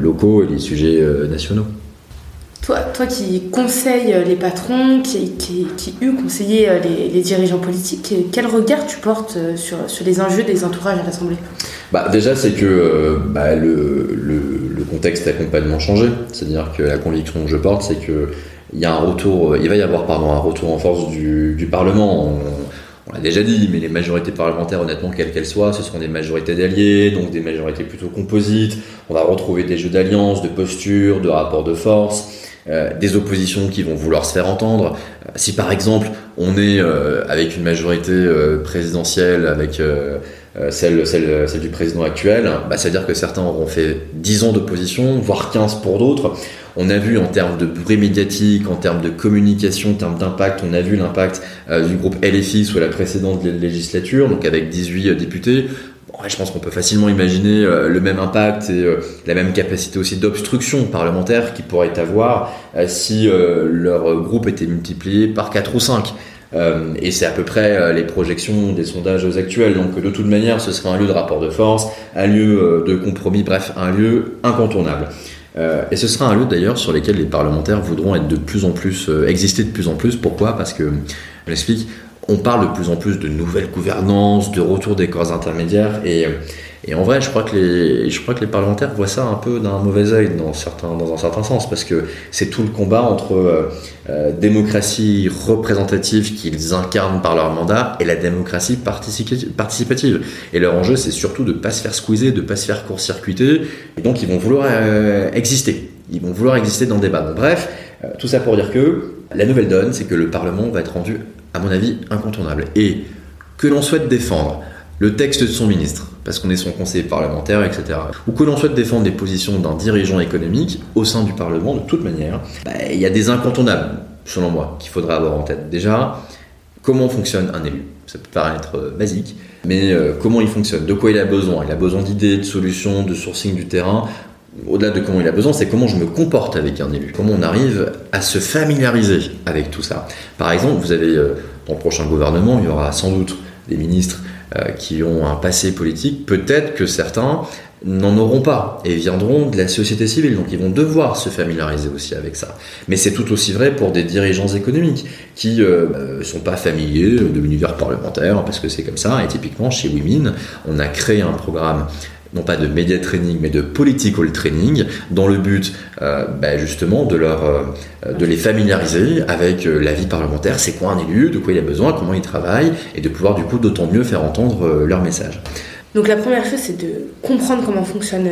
locaux et les sujets nationaux. Toi, toi qui conseilles les patrons, qui, qui, eut conseillé euh, les, dirigeants politiques, quel regard tu portes euh, sur, sur les enjeux des entourages à l'Assemblée? Bah, Déjà, c'est que euh, bah, le, le, contexte a complètement changé. C'est-à-dire que la conviction que je porte, c'est que il y a un retour, il va y avoir pardon, un retour en force du, du Parlement. On, on l'a déjà dit, mais les majorités parlementaires, honnêtement, quelles qu'elles soient, ce seront des majorités d'alliés, donc des majorités plutôt composites. On va retrouver des jeux d'alliance, de posture, de rapports de force. Euh, des oppositions qui vont vouloir se faire entendre. Euh, si par exemple on est euh, avec une majorité présidentielle, avec celle, celle, du président actuel, bah, ça veut dire que certains auront fait 10 ans d'opposition, voire 15 pour d'autres. On a vu en termes de bruit médiatique, en termes de communication, en termes d'impact, on a vu l'impact du groupe LFI sous la précédente législature, donc avec 18 députés je pense qu'on peut facilement imaginer euh, le même impact et euh, la même capacité aussi d'obstruction parlementaire qu'ils pourraient avoir euh, si leur groupe était multiplié par 4 ou 5. et c'est à peu près les projections des sondages actuels. Donc de toute manière, ce sera un lieu de rapport de force, un lieu de compromis, bref, un lieu incontournable. et ce sera un lieu d'ailleurs sur lequel les parlementaires voudront être de plus en plus, exister de plus en plus. Pourquoi? Parce que, je l'explique, on parle de plus en plus de nouvelles gouvernances, de retour des corps intermédiaires, et, en vrai, je crois, que les, parlementaires voient ça un peu d'un mauvais œil dans un certain sens, parce que c'est tout le combat entre euh, euh, démocratie représentative qu'ils incarnent par leur mandat et la démocratie participative. Et leur enjeu, c'est surtout de ne pas se faire squeezer, de ne pas se faire court-circuiter, et donc ils vont vouloir euh, exister. Ils vont vouloir exister dans le débat. bref, tout ça pour dire que la nouvelle donne, c'est que le Parlement va être rendu à mon avis, incontournable. Et que l'on souhaite défendre le texte de son ministre, parce qu'on est son conseiller parlementaire, etc., ou que l'on souhaite défendre les positions d'un dirigeant économique au sein du Parlement, de toute manière, bah, il y a des incontournables, selon moi, qu'il faudra avoir en tête. Déjà, comment fonctionne un élu? Ça peut paraître euh, basique, mais euh, comment il fonctionne? De quoi il a besoin? Il a besoin d'idées, de solutions, de sourcing du terrain. Au-delà de comment il a besoin, c'est comment je me comporte avec un élu. Comment on arrive à se familiariser avec tout ça. Par exemple, vous avez, euh, dans le prochain gouvernement, il y aura sans doute des ministres euh, qui ont un passé politique, peut-être que certains n'en auront pas et viendront de la société civile. Donc ils vont devoir se familiariser aussi avec ça. Mais c'est tout aussi vrai pour des dirigeants économiques qui ne euh, bah, sont pas familiers de l'univers parlementaire parce que c'est comme ça. Et typiquement chez Women, on a créé un programme non pas de media training, mais de political training, dans le but euh, bah, justement de, leur, euh, de les familiariser avec euh, la vie parlementaire, c'est quoi un élu, de quoi il a besoin, comment il travaille, et de pouvoir du coup d'autant mieux faire entendre leur message. Donc la première chose, c'est de comprendre comment fonctionne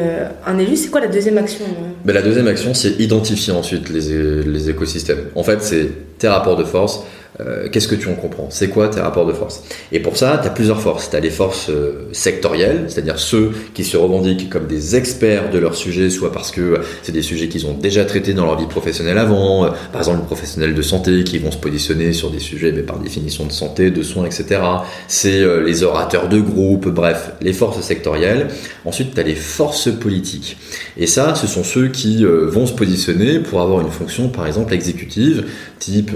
un élu. C'est quoi la deuxième action bah, La deuxième action, c'est identifier ensuite les, les écosystèmes. En fait, c'est tes rapports de force, euh, qu'est-ce que tu en comprends? C'est quoi tes rapports de force? Et pour ça, tu as plusieurs forces. Tu as les forces euh, sectorielles, c'est-à-dire ceux qui se revendiquent comme des experts de leur sujet, soit parce que c'est des sujets qu'ils ont déjà traités dans leur vie professionnelle avant, euh, par exemple les professionnels de santé qui vont se positionner sur des sujets mais par définition de santé, de soins, etc. C'est les orateurs de groupe, bref, les forces sectorielles. Ensuite, tu as les forces politiques. Et ça, ce sont ceux qui vont se positionner pour avoir une fonction, par exemple, exécutive, type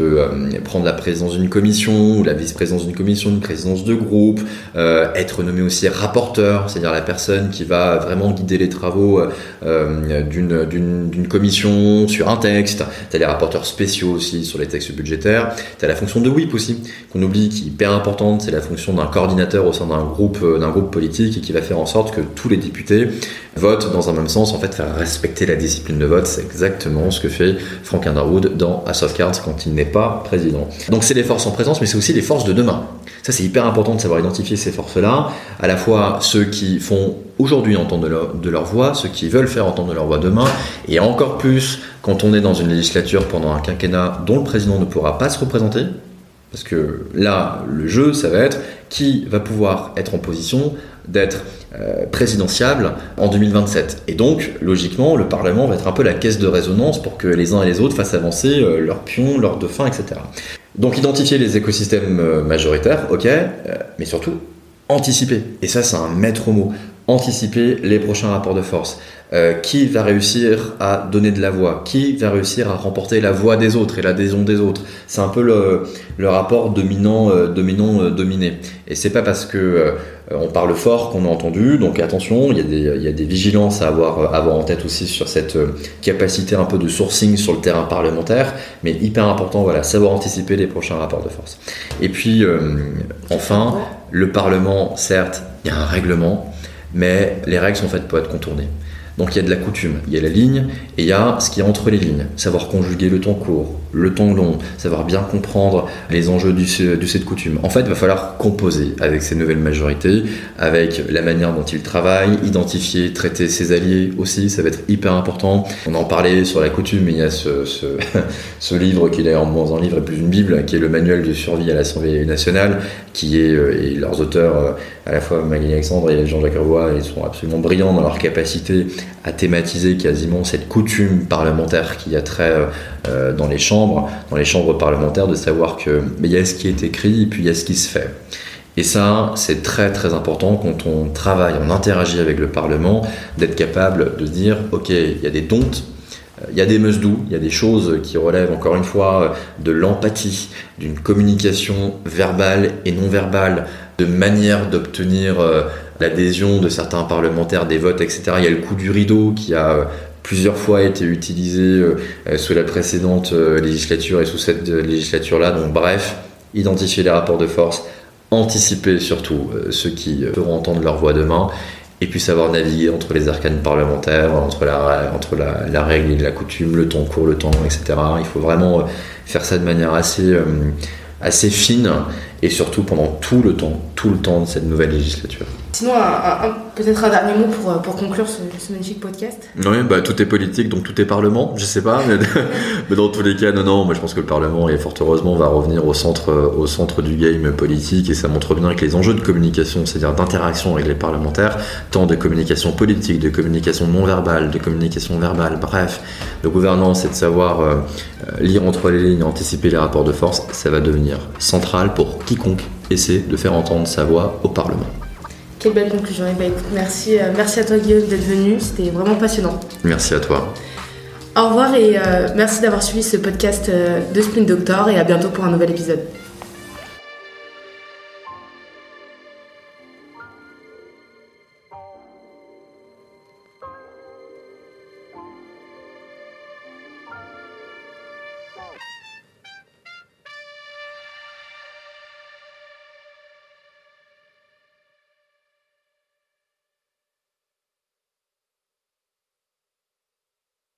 prendre la présidence d'une commission ou la vice-présidence d'une commission, une présidence de groupe, euh, être nommé aussi rapporteur, c'est-à-dire la personne qui va vraiment guider les travaux euh, d'une commission sur un texte. Tu as les rapporteurs spéciaux aussi sur les textes budgétaires. Tu as la fonction de whip aussi, qu'on oublie, qui est hyper importante, c'est la fonction d'un coordinateur au sein d'un groupe, euh, groupe politique et qui va faire en sorte que tous les députés votent dans un même sens, en fait faire respecter la discipline de vote. C'est exactement ce que fait Frank Underwood dans House of Cards quand il n'est pas président. C'est les forces en présence, mais c'est aussi les forces de demain. Ça, c'est hyper important de savoir identifier ces forces-là, à la fois ceux qui font aujourd'hui entendre de leur, voix, ceux qui veulent faire entendre leur voix demain, et encore plus quand on est dans une législature pendant un quinquennat dont le président ne pourra pas se représenter, parce que là, le jeu, ça va être qui va pouvoir être en position d'être euh, présidentiable en 2027. Et donc, logiquement, le Parlement va être un peu la caisse de résonance pour que les uns et les autres fassent avancer euh, leurs pions, leurs dauphins, etc. Donc identifier les écosystèmes euh, majoritaires, ok, euh, mais surtout anticiper. Et ça, c'est un maître mot. Anticiper les prochains rapports de force. Euh, qui va réussir à donner de la voix? Qui va réussir à remporter la voix des autres et l'adhésion des autres? C'est un peu le, le rapport dominant, dominant dominé. Et c'est pas parce que on parle fort qu'on a entendu. Donc attention, il y a des, il y a des vigilances à avoir, avoir en tête aussi sur cette capacité un peu de sourcing sur le terrain parlementaire. Mais hyper important, voilà, savoir anticiper les prochains rapports de force. Et puis enfin, le Parlement, certes, il y a un règlement, mais les règles sont faites pour être contournées. Donc il y a de la coutume, il y a la ligne et il y a ce qui est entre les lignes. Savoir conjuguer le temps court, le temps long, savoir bien comprendre les enjeux du, de cette coutume. En fait, il va falloir composer avec ces nouvelles majorités, avec la manière dont ils travaillent, identifier, traiter ses alliés aussi, ça va être hyper important. On en parlait sur la coutume, mais il y a ce, ce, livre qui est en moins un livre et plus une bible, qui est le manuel de survie à l'Assemblée nationale, qui est, euh, et leurs auteurs, euh, à la fois Magali Alexandre et Jean-Jacques Roy, ils sont absolument brillants dans leur capacité à thématiser quasiment cette coutume parlementaire qui a trait euh, dans les chambres, dans les chambres parlementaires, de savoir que il y a ce qui est écrit et puis il y a ce qui se fait. Et ça, c'est très très important quand on travaille, on interagit avec le Parlement, d'être capable de dire, ok, il y a des dontes, il y a des must il y a des choses qui relèvent encore une fois de l'empathie, d'une communication verbale et non verbale, de manière d'obtenir euh, l'adhésion de certains parlementaires, des votes, etc. Il y a le coup du rideau qui a euh, plusieurs fois été utilisé euh, sous la précédente législature et sous cette législature-là. Donc bref, identifier les rapports de force, anticiper surtout ceux qui feront entendre leur voix demain et puis savoir naviguer entre les arcanes parlementaires, entre la, entre la, règle et la coutume, le temps court, le temps etc. Il faut vraiment faire ça de manière assez, assez fine et surtout pendant tout le temps, tout le temps de cette nouvelle législature. Sinon, peut-être un dernier mot pour, pour conclure ce, magnifique podcast. Oui, bah, tout est politique, donc tout est Parlement, je sais pas, mais, dans tous les cas, non, non, moi je pense que le Parlement, et fort heureusement, va revenir au centre, au centre du game politique, et ça montre bien que les enjeux de communication, c'est-à-dire d'interaction avec les parlementaires, tant de communication politique, de communication non verbale, de communication verbale, bref, de gouvernance et de savoir euh, lire entre les lignes, anticiper les rapports de force, ça va devenir central pour quiconque essaie de faire entendre sa voix au Parlement. Quelle belle conclusion. Eh ben, merci, euh, merci à toi Guillaume d'être venu, c'était vraiment passionnant. Merci à toi. Au revoir et euh, merci d'avoir suivi ce podcast de Sprint Doctor et à bientôt pour un nouvel épisode.